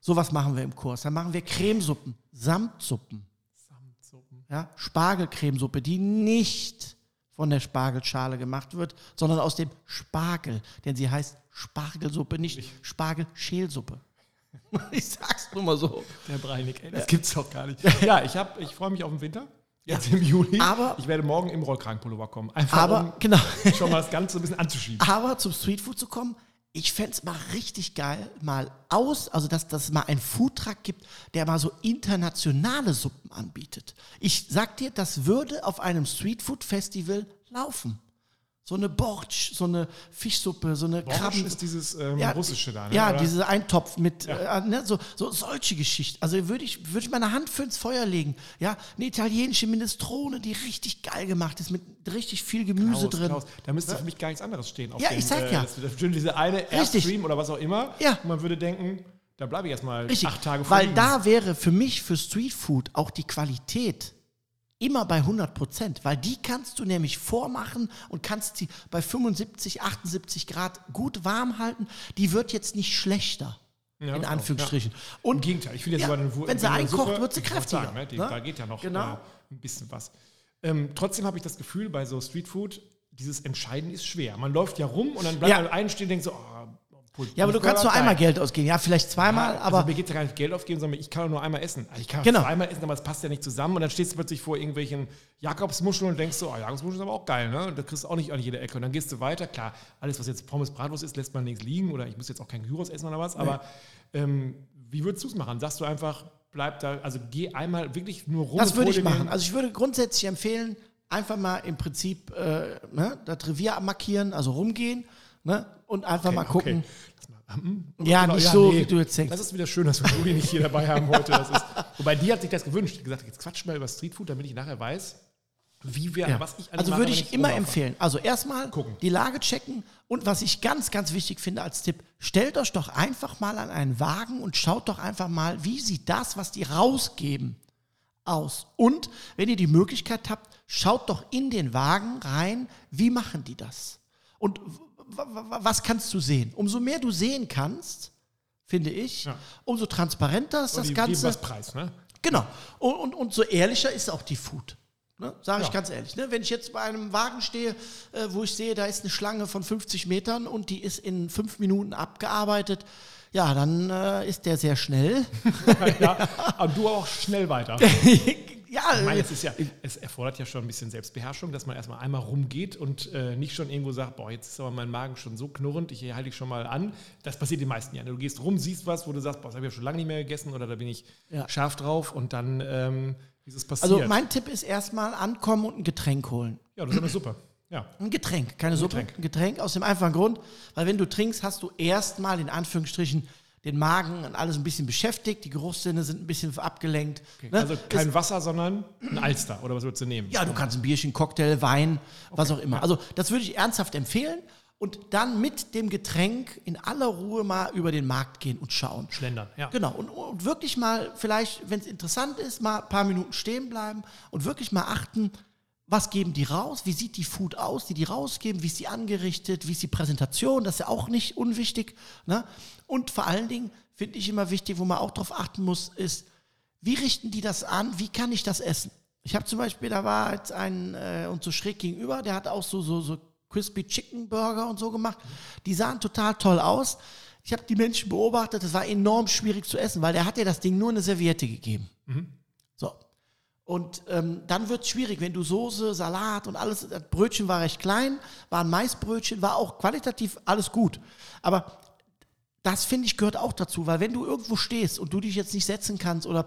Sowas machen wir im Kurs. Dann machen wir Cremesuppen, Samtsuppen, Samtsuppen. ja, Spargelcremesuppe, die nicht von der Spargelschale gemacht wird, sondern aus dem Spargel. Denn sie heißt Spargelsuppe, nicht Spargelschälsuppe. ich sag's nur mal so. Der Breinig, ey, das gibt's doch gar nicht. Ja, ich, hab- ich freue mich auf den Winter. Jetzt im Juli. Aber- ich werde morgen im Rollkragenpullover kommen. Einfach Aber, um genau. schon mal das Ganze ein bisschen anzuschieben. Aber zum Streetfood zu kommen, ich fände es mal richtig geil, mal aus, also dass es mal einen Foodtruck gibt, der mal so internationale Suppen anbietet. Ich sag dir, das würde auf einem Streetfood-Festival laufen. So eine Bortsch, so eine Fischsuppe, so eine Borsch Krabben. ist dieses ähm, Ja, russische da, ne? Ja, oder? diese Eintopf mit, Ja. äh, ne, so, so solche Geschichten. Also würde ich, würde ich meine Hand für ins Feuer legen. Ja, eine italienische Minestrone, die richtig geil gemacht ist, mit richtig viel Gemüse Klaus, drin. Klaus, da müsste für mich gar nichts anderes stehen. Auf Ja, dem, ich sag ja. Das, das diese eine. Airstream oder was auch immer. Ja. Und man würde denken, da bleibe ich erstmal acht Tage weil fliegen. da wäre für mich für Streetfood auch die Qualität immer bei 100 Prozent, weil die kannst du nämlich vormachen und kannst sie bei 75, 78 Grad gut warm halten. Die wird jetzt nicht schlechter, Ja, in Anführungsstrichen. Im Und Gegenteil, ich finde jetzt Ja, sogar eine wenn sie einkocht, wird sie kräftiger, Sagen, ne? die, ne? Da geht ja noch Genau. äh, ein bisschen was. Ähm, trotzdem habe ich das Gefühl, bei so Streetfood, dieses Entscheiden ist schwer. Man läuft ja rum und dann bleibt Ja. man einen stehen und denkt so, oh, obwohl, ja, aber du kannst nur einmal Geld ausgeben. Ja, vielleicht zweimal, also aber mir geht es ja gar nicht Geld aufgeben, sondern ich kann nur einmal essen. Also ich kann Genau. zweimal essen, aber es passt ja nicht zusammen. Und dann stehst du plötzlich vor irgendwelchen Jakobsmuscheln und denkst so, oh, Jakobsmuscheln ist aber auch geil, ne? Und das kriegst du auch nicht an jeder Ecke. Und dann gehst du weiter. Klar, alles, was jetzt Pommes Bratwurst ist, lässt man links liegen. Oder ich muss jetzt auch kein Gyros essen oder was. Aber ähm, wie würdest du es machen? Sagst du einfach, bleib da, also geh einmal wirklich nur rum. das würde ich machen. Also ich würde grundsätzlich empfehlen, einfach mal im Prinzip äh, ne, das Revier markieren, also rumgehen ne, und einfach mal gucken. Okay. Hm, Ja, genau, nicht so, nee. wie du jetzt denkst. Das ist wieder schön, dass wir Juli nicht hier dabei haben heute. Ist, wobei die hat sich das gewünscht. Die hat gesagt, jetzt quatsch mal über Streetfood, damit ich nachher weiß, wie wir, Ja. was ich Also würde ich immer rumlaufe. empfehlen. Also erstmal Gucken. die Lage checken und was ich ganz, ganz wichtig finde als Tipp, stellt euch doch einfach mal an einen Wagen und schaut doch einfach mal, wie sieht das, was die rausgeben, aus. Und wenn ihr die Möglichkeit habt, schaut doch in den Wagen rein, wie machen die das? Und was kannst du sehen? Umso mehr du sehen kannst, finde ich, Ja. umso transparenter ist Und das die Ganze. was Preis, ne? Genau. Und, und, und so ehrlicher ist auch die Food. Ne? Sage ich Ja. ganz ehrlich. Ne? Wenn ich jetzt bei einem Wagen stehe, äh, wo ich sehe, da ist eine Schlange von 50 Metern und die ist in fünf Minuten abgearbeitet, ja, dann äh, ist der sehr schnell. ja, aber du auch schnell weiter. ja, Ich meine, es, ist ja, es erfordert ja schon ein bisschen Selbstbeherrschung, dass man erstmal einmal rumgeht und äh, nicht schon irgendwo sagt, boah, jetzt ist aber mein Magen schon so knurrend, ich halte dich schon mal an. Das passiert den meisten ja. Du gehst rum, siehst was, wo du sagst, boah, das habe ich ja schon lange nicht mehr gegessen oder da bin ich Ja. scharf drauf und dann ähm, ist es passiert. also mein Tipp ist erstmal ankommen und ein Getränk holen. ja, das ist eine Suppe. Ja. Ein Getränk, keine Suppe. Getränk. Ein Getränk aus dem einfachen Grund, weil wenn du trinkst, hast du erstmal in Anführungsstrichen den Magen und alles ein bisschen beschäftigt, die Geruchssinne sind ein bisschen abgelenkt. Ne? Also kein Wasser, sondern ein Alster oder was würdest du nehmen? Ja, du kannst ein Bierchen, Cocktail, Wein, was auch immer. Also das würde ich ernsthaft empfehlen und dann mit dem Getränk in aller Ruhe mal über den Markt gehen und schauen. Schlendern, ja. Genau, und, und wirklich mal vielleicht, wenn es interessant ist, mal ein paar Minuten stehen bleiben und wirklich mal achten, was geben die raus, wie sieht die Food aus, die die rausgeben, wie ist sie angerichtet, wie ist die Präsentation, das ist ja auch nicht unwichtig. Ne? Und vor allen Dingen finde ich immer wichtig, wo man auch drauf achten muss, ist, wie richten die das an, wie kann ich das essen? Ich habe zum Beispiel, da war jetzt ein, äh, und so schräg gegenüber, der hat auch so, so, so Crispy Chicken Burger und so gemacht. Die sahen total toll aus. Ich habe die Menschen beobachtet, das war enorm schwierig zu essen, weil der hat ja das Ding nur eine Serviette gegeben. So. Und ähm, dann wird es schwierig, wenn du Soße, Salat und alles, das Brötchen war recht klein, war ein Maisbrötchen, war auch qualitativ alles gut. Aber das finde ich gehört auch dazu, weil wenn du irgendwo stehst und du dich jetzt nicht setzen kannst oder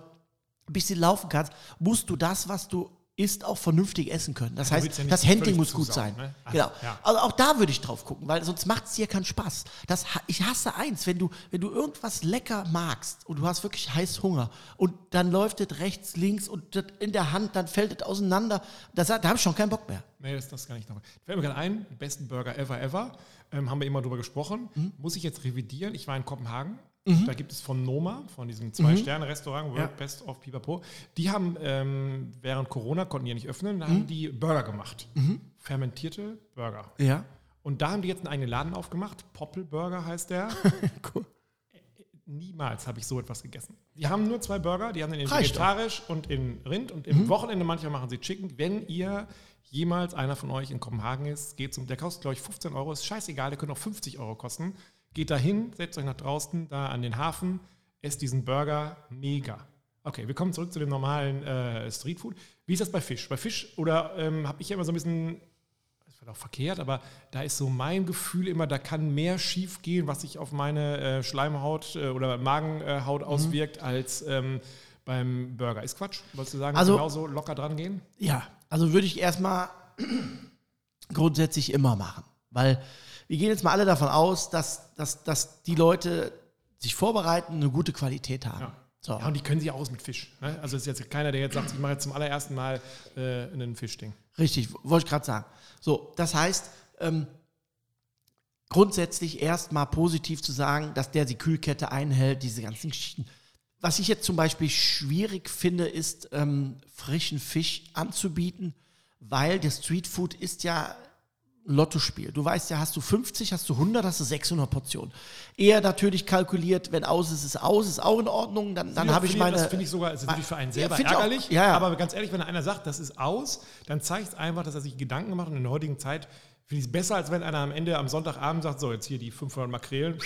ein bisschen laufen kannst, musst du das, was du isst, auch vernünftig essen können. Das heißt, ja das Handling muss gut sein. ne? Ach, Genau. ja. Also auch da würde ich drauf gucken, weil sonst macht es dir keinen Spaß. Das, ich hasse eins, wenn du, wenn du irgendwas lecker magst und du hast wirklich heiß Hunger und dann läuft es rechts, links und in der Hand, dann fällt es auseinander. Das, da habe ich schon keinen Bock mehr. Nee, das, das kann ich noch. Fällt mir gerade ein, die besten Burger ever, ever. Ähm, haben wir immer drüber gesprochen. Mhm. Muss ich jetzt revidieren? Ich war in Kopenhagen. Da gibt es von Noma, von diesem Zwei-Sterne-Restaurant, World Ja. Best of Pipapo. Die haben ähm, während Corona, konnten die ja nicht öffnen, da Mhm. haben die Burger gemacht. Fermentierte Burger. Ja. Und da haben die jetzt einen eigenen Laden aufgemacht. Poppelburger heißt der. Cool. Niemals habe ich so etwas gegessen. Die haben nur zwei Burger, die haben den in Reicht Mhm. vegetarisch und in Rind und im Wochenende manchmal machen sie Chicken. Wenn ihr jemals einer von euch in Kopenhagen ist, geht zum, der kostet glaube ich 15 Euro, ist scheißegal, der könnte auch 50 Euro kosten. Geht da hin, setzt euch nach draußen, da an den Hafen. esse diesen Burger mega. Okay, wir kommen zurück zu dem normalen äh, Streetfood. Wie ist das bei Fisch? Bei Fisch oder ähm, habe ich ja immer so ein bisschen, das wird auch verkehrt, aber da ist so mein Gefühl immer, da kann mehr schief gehen, was sich auf meine äh, Schleimhaut äh, oder Magenhaut Mhm. auswirkt, als ähm, beim Burger. Ist Quatsch? Wolltest du sagen, Also- genauso locker dran gehen? Ja, also würde ich erstmal grundsätzlich immer machen. Weil wir gehen jetzt mal alle davon aus, dass, dass, dass die Leute sich vorbereiten, eine gute Qualität haben. Ja. So. Ja, und die können sie aus mit Fisch. Ne? Also ist jetzt keiner, der jetzt sagt, ich mache jetzt zum allerersten Mal äh, ein Fischding. Richtig, wollte ich gerade sagen. So, das heißt, ähm, grundsätzlich erstmal positiv zu sagen, dass der die Kühlkette einhält, diese ganzen Geschichten. Was ich jetzt zum Beispiel schwierig finde, ist, ähm, frischen Fisch anzubieten, weil der Streetfood ist ja Lottospiel. Du weißt ja, hast du 50, hast du 100, hast du 600 Portionen. Eher natürlich kalkuliert, wenn aus ist, ist aus, ist auch in Ordnung, dann, dann Ja, habe ich meine... Das finde ich sogar, es ist natürlich für einen Ja, selber finde ich auch. ärgerlich. Ja, ja. Aber ganz ehrlich, wenn einer sagt, das ist aus, dann zeigt es einfach, dass er sich Gedanken macht. Und in der heutigen Zeit finde ich es besser, als wenn einer am Ende am Sonntagabend sagt, so, jetzt hier die 500 Makrelen,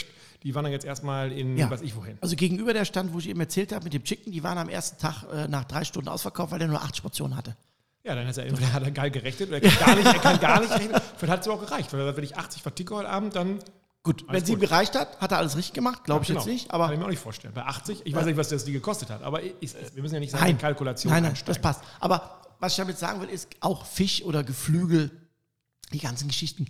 die wandern jetzt erstmal in Ja. weiß ich wohin. Also gegenüber der Stand, wo ich eben erzählt habe mit dem Chicken, die waren am ersten Tag äh, nach drei Stunden ausverkauft, weil der nur 80 Portionen hatte. Ja, dann ist er entweder hat er geil gerechnet oder er kann gar nicht, er kann gar nicht rechnen. Vielleicht hat es auch gereicht. Weil wenn ich 80 verticke heute Abend, dann Gut, wenn sie ihm gereicht hat, hat er alles richtig gemacht, glaube ich Genau. jetzt nicht. Kann ich Aber mir auch nicht vorstellen. Bei 80, ich weiß nicht, was das die gekostet hat, aber ich, ich, wir müssen ja nicht sagen, nein, in Kalkulation nein, nein, einsteigen. das passt. Aber was ich damit sagen will, ist auch Fisch oder Geflügel, die ganzen Geschichten.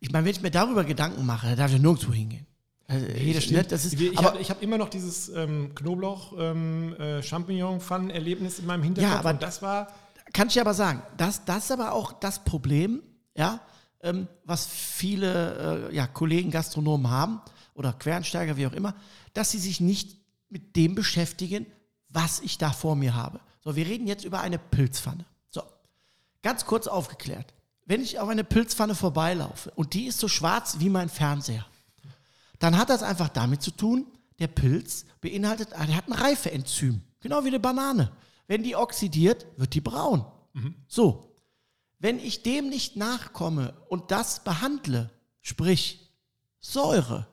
Ich meine, wenn ich mir darüber Gedanken mache, dann darf ich ja nirgendwo hingehen. Also, jeder Stimmt. Schnitt, das ist, ich aber, habe hab immer noch dieses ähm, Knoblauch ähm, äh, in meinem Hinterkopf Ja, aber- und das war kann ich aber sagen, das, das ist aber auch das Problem, ja, ähm, was viele äh, ja, Kollegen Gastronomen haben oder Quereinsteiger, wie auch immer, dass sie sich nicht mit dem beschäftigen, was ich da vor mir habe. So, wir reden jetzt über eine Pilzpfanne. So, ganz kurz aufgeklärt. Wenn ich auf eine Pilzpfanne vorbeilaufe und die ist so schwarz wie mein Fernseher, dann hat das einfach damit zu tun, der Pilz beinhaltet, er hat ein Reifeenzym, genau wie eine Banane. Wenn die oxidiert, wird die braun. So, wenn ich dem nicht nachkomme und das behandle, sprich Säure,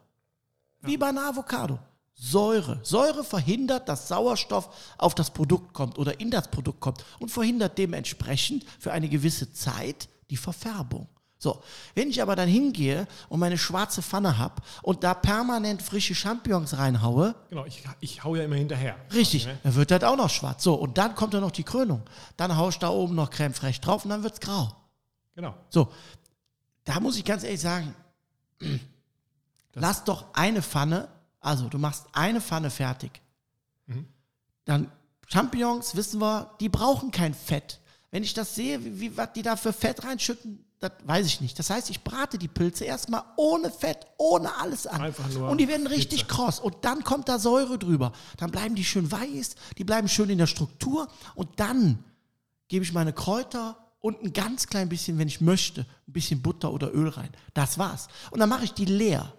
wie bei einer Avocado, Säure. Säure verhindert, dass Sauerstoff auf das Produkt kommt oder in das Produkt kommt und verhindert dementsprechend für eine gewisse Zeit die Verfärbung. So, wenn ich aber dann hingehe und meine schwarze Pfanne habe und da permanent frische Champignons reinhaue, genau, ich, ich hau ja immer hinterher. richtig, Ne? dann wird das auch noch schwarz. So, und dann kommt da noch die Krönung. Dann haust du da oben noch Creme fraiche drauf und dann wird's grau. Genau. So, da muss ich ganz ehrlich sagen, lass doch eine Pfanne, also du machst eine Pfanne fertig. Dann Champignons, wissen wir, die brauchen kein Fett. Wenn ich das sehe, wie, wie was die da für Fett reinschütten, das weiß ich nicht. Das heißt, ich brate die Pilze erstmal ohne Fett, ohne alles an. Einfach nur und die werden richtig Hitze. kross. Und dann kommt da Säure drüber. Dann bleiben die schön weiß, die bleiben schön in der Struktur. Und dann gebe ich meine Kräuter und ein ganz klein bisschen, wenn ich möchte, ein bisschen Butter oder Öl rein. Das war's. Und dann mache ich die leer.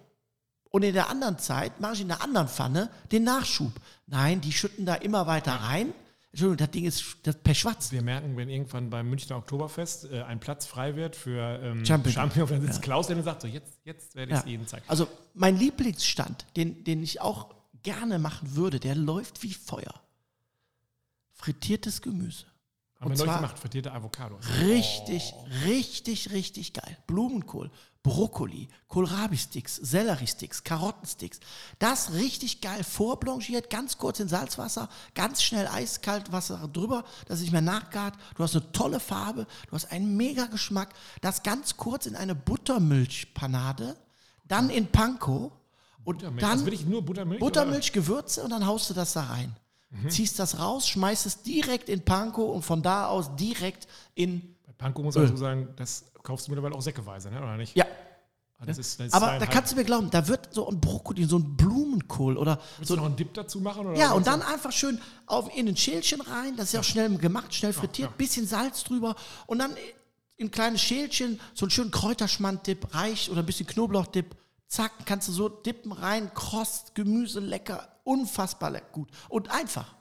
Und in der anderen Zeit mache ich in der anderen Pfanne den Nachschub. Nein, die schütten da immer weiter rein. Entschuldigung, das Ding ist das per Schwarz. Wir merken, wenn irgendwann beim Münchner Oktoberfest äh, ein Platz frei wird für ähm, Champignon. Champignon, dann sitzt Klaus der und sagt so, jetzt, jetzt werde ich es Ja. jedem zeigen. Also mein Lieblingsstand, den, den ich auch gerne machen würde, der läuft wie Feuer. Frittiertes Gemüse. Haben wir und neulich zwar- gemacht, verdierte Avocado. Richtig, richtig, richtig geil. Blumenkohl, Brokkoli, Kohlrabi-Sticks, Selleriesticks, Karottensticks. Das richtig geil vorblanchiert, ganz kurz in Salzwasser, ganz schnell eiskalt Wasser drüber, dass es nicht mehr nachgart. Du hast eine tolle Farbe, du hast einen mega Geschmack. Das ganz kurz in eine Buttermilchpanade, dann in Panko und dann also will ich nur Buttermilch? Buttermilch, Gewürze und dann haust du das da rein. Mhm. Ziehst das raus, schmeißt es direkt in Panko und von da aus direkt in Panko muss man dazu sagen, das kaufst du mittlerweile auch säckeweise, ne? oder nicht? Ja, Ah, Das ist, das aber da kannst du mir glauben, da wird so ein Brokkoli, so ein Blumenkohl oder Willst so. du noch einen Dip dazu machen? Oder Ja, und dann einfach schön auf, in ein Schälchen rein, das ist ja auch schnell gemacht, schnell frittiert, ja. bisschen Salz drüber und dann in kleines Schälchen so einen schönen Kräuterschmand-Dip reicht oder ein bisschen Knoblauch-Dip. Zack, kannst du so dippen rein, kross, Gemüse lecker, unfassbar lecker, gut und einfach.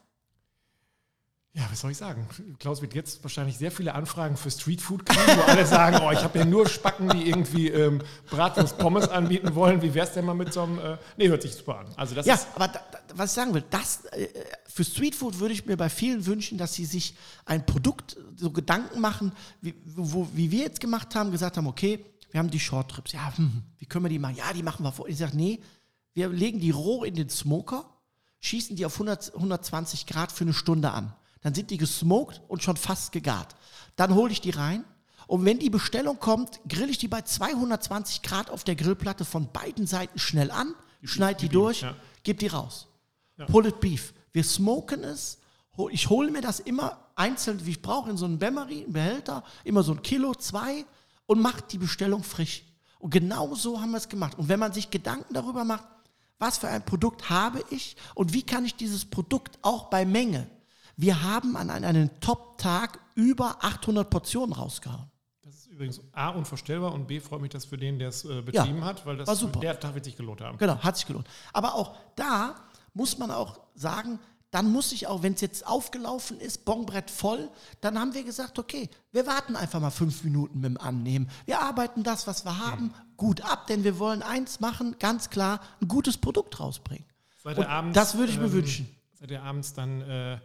Ja, was soll ich sagen? Klaus wird jetzt wahrscheinlich sehr viele Anfragen für Streetfood kriegen, wo alle sagen, oh, ich habe ja nur Spacken, die irgendwie ähm, Bratwurst Pommes anbieten wollen. Wie wär's denn mal mit so einem... Äh, nee, hört sich super an. Also das Ja, ist... aber da, was ich sagen will, das, äh, für Streetfood würde ich mir bei vielen wünschen, dass sie sich ein Produkt so Gedanken machen, wie, wo, wie wir jetzt gemacht haben, gesagt haben, okay, wir haben die Short Trips, ja, hm, wie können wir die machen? Ja, die machen wir vor. Ich sage, nee, wir legen die roh in den Smoker, schießen die auf 100, 120 Grad für eine Stunde an. Dann sind die gesmoked und schon fast gegart. Dann hole ich die rein und wenn die Bestellung kommt, grill ich die bei 220 Grad auf der Grillplatte von beiden Seiten schnell an, schneid die ihm, durch, ja. gib die raus. Pulled Beef. Wir smoken es. Ich hole mir das immer einzeln, wie ich brauche, in so einen Bemery, einen Behälter, immer so ein Kilo, zwei und mache die Bestellung frisch. Und genau so haben wir es gemacht. Und wenn man sich Gedanken darüber macht, was für ein Produkt habe ich und wie kann ich dieses Produkt auch bei Menge. Wir haben an einem, Top-Tag über 800 Portionen rausgehauen. Das ist übrigens A, unvorstellbar und B, freut mich das für den, der es äh, betrieben hat, weil das war super. der Tag wird sich gelohnt haben. Genau, hat sich gelohnt. Aber auch da muss man auch sagen, dann muss ich auch, wenn es jetzt aufgelaufen ist, Bonbrett voll, dann haben wir gesagt, okay, wir warten einfach mal fünf Minuten mit dem Annehmen. Wir arbeiten das, was wir haben, gut ab, denn wir wollen eins machen, ganz klar, ein gutes Produkt rausbringen. Abends, das würde ich mir ähm, wünschen. Seid ihr abends dann äh,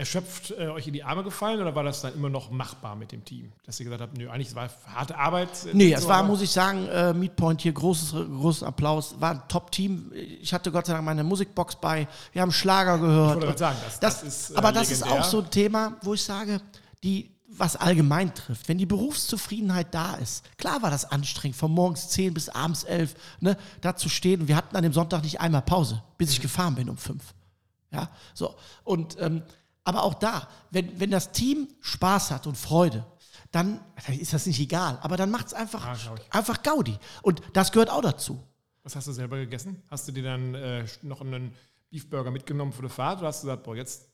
erschöpft äh, euch in die Arme gefallen oder war das dann immer noch machbar mit dem Team? Dass ihr gesagt habt, nö, eigentlich es war harte Arbeit. äh, Nee, so, es war, aber- muss ich sagen, äh, Meetpoint hier, großes, großes Applaus. War ein Top-Team. Ich hatte Gott sei Dank meine Musikbox bei. Wir haben Schlager gehört. wollte gerade sagen, das- das, das ist, äh, aber das ist legendär. auch so ein Thema, wo ich sage, die, was allgemein trifft. Wenn die Berufszufriedenheit da ist, klar war das anstrengend, von morgens 10 bis abends 11, ne, da zu stehen. Und wir hatten an dem Sonntag nicht einmal Pause, bis ich gefahren bin um 5. Ja, so. Und, ähm, aber auch da, wenn, wenn das Team Spaß hat und Freude, dann ist das nicht egal. Aber dann macht es einfach, Ja, ich. einfach Gaudi. Und das gehört auch dazu. Was hast du selber gegessen? Hast du dir dann äh, noch einen Beefburger mitgenommen für die Fahrt oder hast du gesagt, boah, jetzt.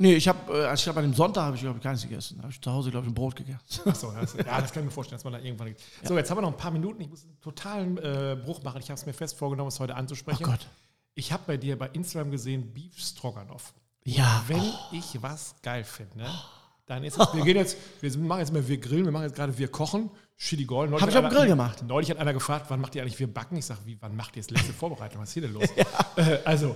Nee, ich habe, äh, also ich glaube, an dem Sonntag habe ich, glaube ich, keins gegessen. Da habe ich zu Hause, glaube ich, ein Brot gegessen. Achso, das, ja, das kann ich mir vorstellen, dass man da irgendwann. So, jetzt haben wir noch ein paar Minuten. Ich muss einen totalen äh, Bruch machen. Ich habe es mir fest vorgenommen, es heute anzusprechen. Oh Gott. Ich habe bei dir bei Instagram gesehen Beef Stroganoff. Ja. Wenn ich was geil finde, dann ist es, wir gehen jetzt, wir machen jetzt mal wir grillen, wir machen jetzt gerade wir kochen, Shitty Gold. Neulich Hab ich auf dem Grill gemacht. Neulich hat einer gefragt, wann macht ihr eigentlich wir backen? Ich sage, wie, wann macht ihr das letzte Vorbereitung? Was ist hier denn los? Äh, also,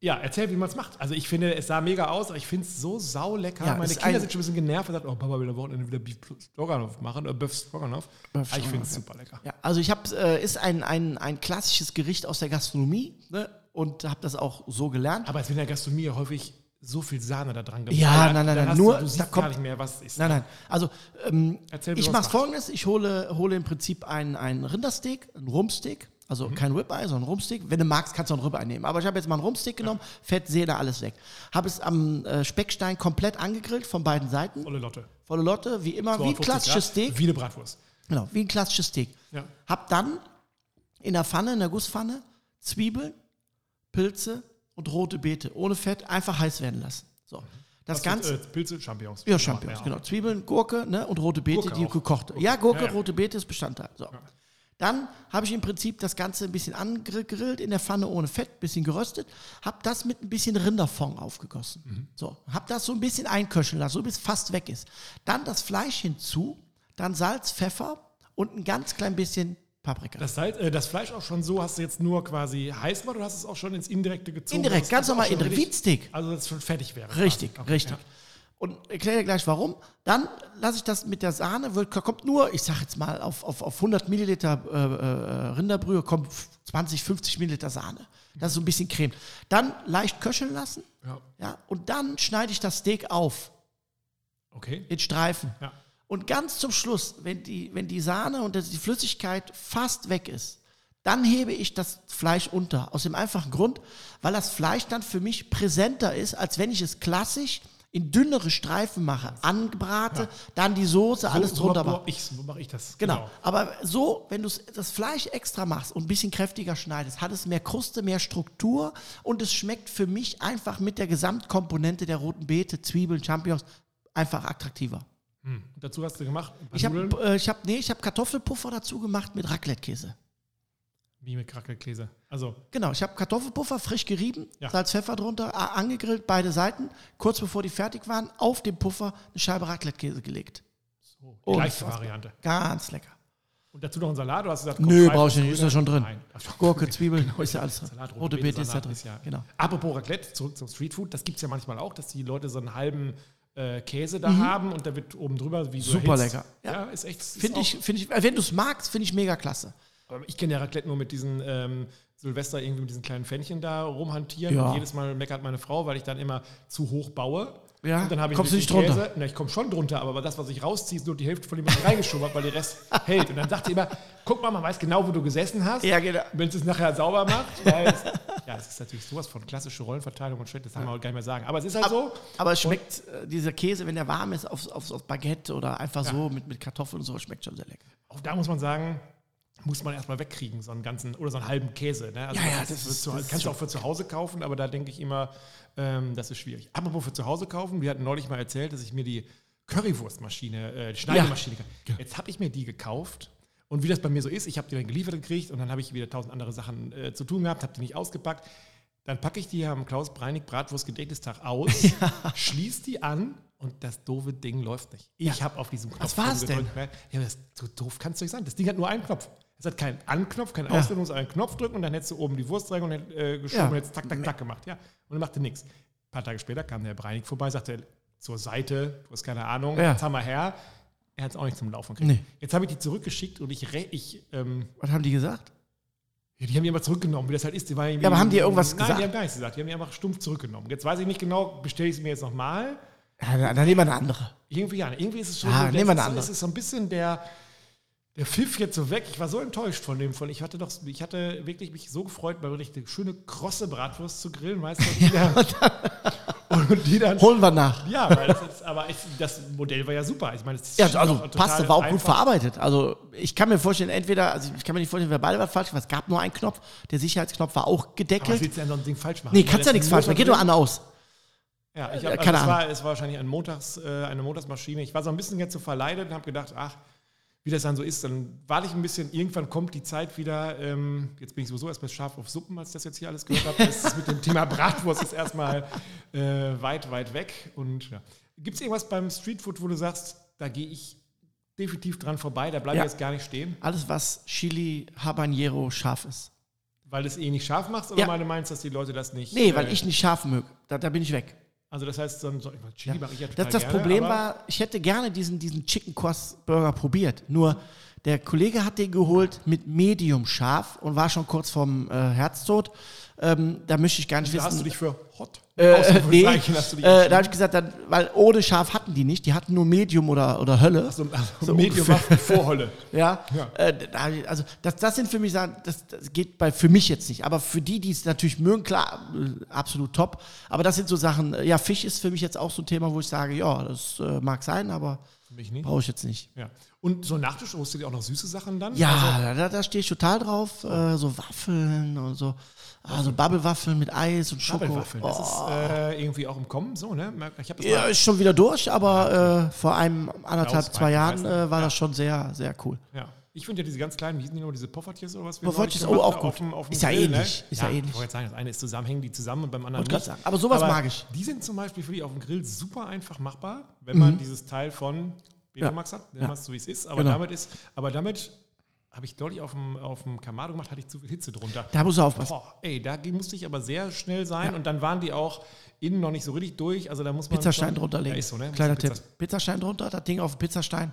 ja, erzähl, wie man es macht. Also ich finde, es sah mega aus, aber ich finde es so saulecker. Ja, Meine Kinder sind schon ein bisschen genervt und sagen, oh Papa will am Wochenende wieder Beef Stroganoff machen, oder Beef Stroganoff. Beef Aber ich finde Stroganoff, es super lecker. Ja, also ich habe, äh, ist ein, ein, ein klassisches Gericht aus der Gastronomie ne? und habe das auch so gelernt. Aber es wird in der Gastronomie ja häufig so viel Sahne da dran Ja, Da- nein, nein, nein, nur- Du, du da siehst kommt- gar nicht mehr, was ist. Nein, nein. Also ähm, ich mache folgendes: Ich hole, hole im Prinzip ein, ein Rindersteak, ein Rumpsteak. Also Mhm. kein Ribeye, sondern Rumpsteak. Wenn du magst, kannst du auch ein Ribeye nehmen. Aber ich habe jetzt mal einen Rumpsteak genommen, Fett, Sehne, alles weg. Habe es am äh, Speckstein komplett angegrillt von beiden Seiten. Volle Lotte. Volle Lotte, wie immer, wie ein 250 klassisches Grad, Steak. Wie eine Bratwurst. Genau, wie ein klassisches Steak. Ja. Hab dann in der Pfanne, in der Gusspfanne, Zwiebeln, Pilze und rote Beete ohne Fett einfach heiß werden lassen. So. Das Was Ganze. Mit, äh, Pilze, Champignons. Ja, Champignons, genau. Zwiebeln, Gurke ne, und rote Beete, Gurke die auch. gekocht. Gurke. Ja, Gurke, Ja, ja. rote Beete ist Bestandteil. So. Dann habe ich im Prinzip das Ganze ein bisschen angegrillt in der Pfanne ohne Fett, bisschen geröstet, habe das mit ein bisschen Rinderfond aufgegossen. Mhm. So, habe das so ein bisschen einköcheln lassen, so bis es fast weg ist. Dann das Fleisch hinzu, dann Salz, Pfeffer und ein ganz klein bisschen Paprika. Das, Salz, äh, das Fleisch auch schon so, hast du jetzt nur quasi heiß gemacht oder hast du es auch schon ins Indirekte gezogen? Indirekt, ganz normal indirekt, Steak. Also, dass es schon fertig wäre. Richtig, quasi. Okay, richtig. ja. Und erkläre dir gleich warum. Dann lasse ich das mit der Sahne, wird, kommt nur, ich sage jetzt mal, auf, auf, auf 100 Milliliter äh, äh, Rinderbrühe kommt 20, 50 Milliliter Sahne. Das ist so ein bisschen Creme. Dann leicht köcheln lassen. Ja. Ja, und dann schneide ich das Steak auf Okay. in Streifen. Ja. Und ganz zum Schluss, wenn die, wenn die Sahne und die Flüssigkeit fast weg ist, dann hebe ich das Fleisch unter. Aus dem einfachen Grund, weil das Fleisch dann für mich präsenter ist, als wenn ich es klassisch in dünnere Streifen mache, anbrate, dann die Soße, alles so, drunter so, mache. ich, so mache ich das. Genau. Aber so, wenn du das Fleisch extra machst und ein bisschen kräftiger schneidest, hat es mehr Kruste, mehr Struktur und es schmeckt für mich einfach mit der Gesamtkomponente der roten Beete, Zwiebeln, Champignons einfach attraktiver. Hm. Dazu hast du gemacht? ein Ich habe äh, ich hab, nee, ich hab Kartoffelpuffer dazu gemacht mit Raclette-Käse. Wie mit Krackelkäse. Also, Genau, ich habe Kartoffelpuffer frisch gerieben, Ja. Salz, Pfeffer drunter, angegrillt, beide Seiten. Kurz bevor die fertig waren, auf den Puffer eine Scheibe Raclette-Käse gelegt. so, die leichte Unfassbar. Variante. Ganz lecker. Und dazu noch einen Salat? Du hast gesagt, Nö, brauche ich nicht, ist ja schon drin. Nein. Gurke, Zwiebeln, ist ja alles drin. Salat, Rote Beete ist ja drin. ist ja- Genau. Apropos Raclette, zurück zum Streetfood. Das gibt es ja manchmal auch, dass die Leute so einen halben äh, Käse da haben und da wird oben drüber wie so Mhm. Super erhitzt. lecker. Ja, Ja. ist echt. Finde ich, finde ich, äh, wenn du es magst, finde ich mega klasse. Aber Ich kenne ja Raclette nur mit diesen ähm, Silvester irgendwie mit diesen kleinen Pfännchen da rumhantieren. Ja. Und jedes Mal meckert meine Frau, weil ich dann immer zu hoch baue. Ja, Und dann habe ich kommst du nicht drunter? Na, ich komme schon drunter, aber das, was ich rausziehe, ist nur die Hälfte von dem, was ich reingeschoben habe, weil der Rest hält. Und dann sagt sie immer, guck mal, man weiß genau, wo du gesessen hast. Ja, genau. Wenn es es nachher sauber macht. Weil ja, es ist natürlich sowas von klassische Rollenverteilung und Shit, das kann man auch gar nicht mehr sagen. Aber es ist halt so. Aber es schmeckt, äh, dieser Käse, wenn der warm ist, aufs, aufs, aufs Baguette oder einfach so mit, mit Kartoffeln und so, schmeckt schon sehr lecker. Auch da muss man sagen, muss man erstmal wegkriegen, so einen ganzen oder so einen halben Käse. Ne? Also Ja, ja, das, das ist, zu, das kannst du auch für zu Hause kaufen, aber da denke ich immer, ähm, das ist schwierig. Apropos für zu Hause kaufen, wir hatten neulich mal erzählt, dass ich mir die Currywurstmaschine, äh, die Schneidemaschine, jetzt habe ich mir die gekauft. Und wie das bei mir so ist, ich habe die dann geliefert gekriegt und dann habe ich wieder tausend andere Sachen äh, zu tun gehabt, habe die nicht ausgepackt. Dann packe ich die am Klaus Breinig Bratwurst Gedächtnistag aus, schließe die an und das doofe Ding läuft nicht. Ich habe auf diesen Knopf Was war's denn? rumgedrückt. Ja, das, so doof kannst du nicht sein. Das Ding hat nur einen Knopf. Es hat keinen Anknopf, keinen Auslöser, du musst einen Knopf drücken und dann hättest du oben die Wurst rein und äh, geschoben Ja. und hättest tak, tak, tak gemacht. Ja. Und er machte nichts. Ein paar Tage später kam der Breinig vorbei, sagte zur Seite, du hast keine Ahnung, Ja. jetzt haben wir her. Er hat es auch nicht zum Laufen gekriegt. Nee. Jetzt habe ich die zurückgeschickt und ich, ich ähm, Was haben die gesagt? ja, die haben die aber zurückgenommen, wie das halt ist. Die waren Ja, aber haben die irgendwas Nein, gesagt? die haben gar nichts gesagt. Die haben die einfach stumpf zurückgenommen. Jetzt weiß ich nicht genau, bestelle ich sie mir jetzt nochmal. Ja, dann dann nehmen wir eine andere. Irgendwie ja. Irgendwie ist es schon Ja, so, nehmen wir eine andere. es ist so ein bisschen der, der Pfiff jetzt so weg. Ich war so enttäuscht von dem. Von, ich hatte doch, ich hatte wirklich mich so gefreut, mal wirklich eine schöne krosse Bratwurst zu grillen, weißt du? Und die, dann, und die dann. Holen wir nach. Ja, weil das ist, aber ich, das Modell war ja super. Ich meine, es ist Ja, also passte, war auch gut einfach. verarbeitet. Also ich kann mir vorstellen, entweder, also ich kann mir nicht vorstellen, wer beide was falsch. Es gab nur einen Knopf, der Sicherheitsknopf war auch Aber gedeckelt. willst du denn so ein Ding falsch machen? Nee, kannst ja nichts falsch machen. Geht nur an aus. Ja, ich Äh, hab, also keine es, Ahnung. war, es war wahrscheinlich ein Montags, äh, eine Montagsmaschine. Ich war so ein bisschen jetzt so verleidet und habe gedacht, ach, wie das dann so ist, dann warte ich ein bisschen, irgendwann kommt die Zeit wieder, ähm, jetzt bin ich sowieso erstmal scharf auf Suppen, als ich das jetzt hier alles gehört habe. Das ist mit dem Thema Bratwurst ist erstmal äh, weit, weit weg. Und ja. Gibt es irgendwas beim Streetfood, wo du sagst, da gehe ich definitiv dran vorbei, da bleibe Ja. ich jetzt gar nicht stehen, Alles, was Chili, Habanero scharf ist. weil du es eh nicht scharf machst oder Ja. du meinst, dass die Leute das nicht... Nee, weil äh, ich nicht scharf möge. Da, da bin ich weg. Also das heißt, so, ein- Chili mache ich ja total Das, das gerne, Problem war, ich hätte gerne diesen, diesen Chicken Cross Burger probiert. Nur der Kollege hat den geholt mit Medium scharf und war schon kurz vorm äh, Herztod. Ähm, da möchte ich gar nicht Da wissen. hast du dich für hot Äh, nee, äh, da habe ich gesagt, dann, weil ohne Scharf hatten die nicht, die hatten nur Medium oder, oder Hölle. so, also so Medium war Vorholle. Ja, Ja. Äh, also das, das sind für mich Sachen, das, das geht bei für mich jetzt nicht. Aber für die, die es natürlich mögen, klar, äh, absolut top. Aber das sind so Sachen, äh, ja, Fisch ist für mich jetzt auch so ein Thema, wo ich sage, ja, das äh, mag sein, aber mich nicht. brauche ich jetzt nicht. Ja. Und so Nachtisch, holst du dir auch noch süße Sachen dann? Ja, Also, da, da stehe ich total drauf. Äh, so Waffeln und so. Also Bubble-Waffeln mit Eis und Schoko. Bubble-Waffeln, das ist äh, irgendwie auch im Kommen so, ne? Ich das Ja, ist schon wieder durch, aber äh, vor einem anderthalb, zwei Jahren äh, war das schon sehr, sehr cool. ja. Ich finde ja diese ganz kleinen, wie hießen die noch, diese Poffertjes oder was? Poffertjes, oh, auch gut. Auf dem, auf dem Ist ja Grill, ähnlich, ist ja ähnlich. Ich wollte jetzt sagen, das eine ist zusammen, hängen die zusammen und beim anderen nicht. sagen, aber sowas mag ich. Die sind zum Beispiel für die auf dem Grill super einfach machbar, wenn man dieses Teil von Betamax hat, nennen Mhm. Ja. so wie es ist. Aber Genau. damit ist, aber damit habe ich deutlich auf dem, auf dem Kamado gemacht, hatte ich zu viel Hitze drunter. Da muss er aufpassen. Boah, ey, da musste ich aber sehr schnell sein und dann waren die auch innen noch nicht so richtig durch. Also da muss man Pizzastein drunter legen. Ja, so, ne? Kleiner Tipp. Pizzastein drunter, das Ding auf den Pizzastein.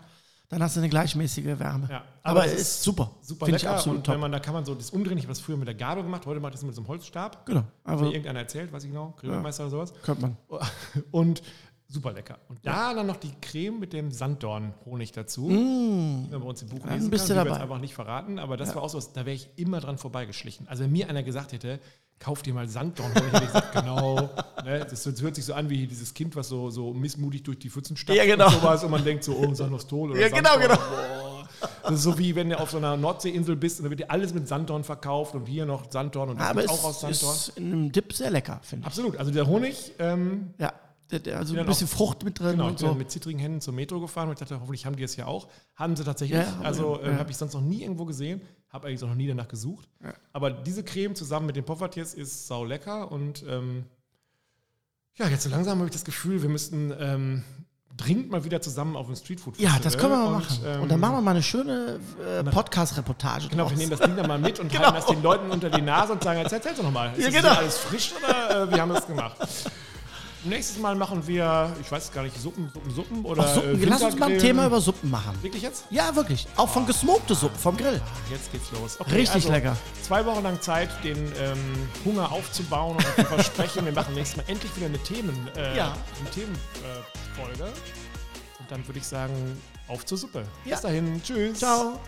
Dann hast du eine gleichmäßige Wärme. Ja, aber aber es ist super. Super Finde ich lecker. absolut und top. wenn man, da kann man so das umdrehen. Ich habe das früher mit der Gabel gemacht, heute mache ich das mit so einem Holzstab. Genau. Aber mir irgendeiner erzählt, weiß ich genau, Grillmeister oder sowas. könnte man. Und super lecker. Und da dann noch die Creme mit dem Sanddorn-Honig dazu. Die man bei uns im Buch Dann lesen bist kann. du Ich dabei. es einfach nicht verraten, aber das war auch so, da wäre ich immer dran vorbeigeschlichen. Also wenn mir einer gesagt hätte, kauf dir mal Sanddorn-Honig, hätte ich gesagt, genau. Ne, das, das hört sich so an wie dieses Kind, was so, so missmutig durch die Pfützen stapft Ja, genau. und sowas und man denkt so, oh, Sanostol oder Ja, genau, Sanddorn. genau. Boah. Das ist so wie wenn du auf so einer Nordseeinsel bist und da wird dir alles mit Sanddorn verkauft und hier noch Sanddorn und das Aber es auch aus Sanddorn. ist in einem Dip sehr lecker, finde ich. Absolut, also der Honig, ähm, Ja. Also ein bisschen Frucht mit drin Genau, ich und bin dann so. mit zittrigen Händen zur Metro gefahren und ich dachte, hoffentlich haben die es ja auch. Haben sie tatsächlich. Ja, haben also äh, habe ich sonst noch nie irgendwo gesehen. Habe eigentlich auch noch nie danach gesucht. Aber diese Creme zusammen mit den Poffertiers ist sau lecker und ähm, ja, jetzt so langsam habe ich das Gefühl, wir müssten ähm, dringend mal wieder zusammen auf ein Streetfood Ja, das können wir mal und, machen. ähm, und dann machen wir mal eine schöne äh, Podcast-Reportage Genau, draus. wir nehmen das Ding dann mal mit und Genau. halten das den Leuten unter die Nase und sagen, jetzt erzähl doch nochmal. Ist Ja, das genau. alles frisch oder äh, wie haben wir es gemacht? Nächstes Mal machen wir, ich weiß gar nicht, Suppen, Suppen, Suppen oder. Ach, Suppen. äh, Lass uns mal ein. Thema über Suppen machen. Wirklich jetzt? Ja, wirklich. Auch von gesmokte Suppen vom Grill. Jetzt geht's los. Richtig lecker. Zwei Wochen lang Zeit, den ähm, Hunger aufzubauen und zu versprechen. Wir machen nächstes Mal endlich wieder eine Themen, äh, Ja. eine Themenfolge. Äh, und dann würde ich sagen, auf zur Suppe. Ja. Bis dahin. Tschüss. Ciao.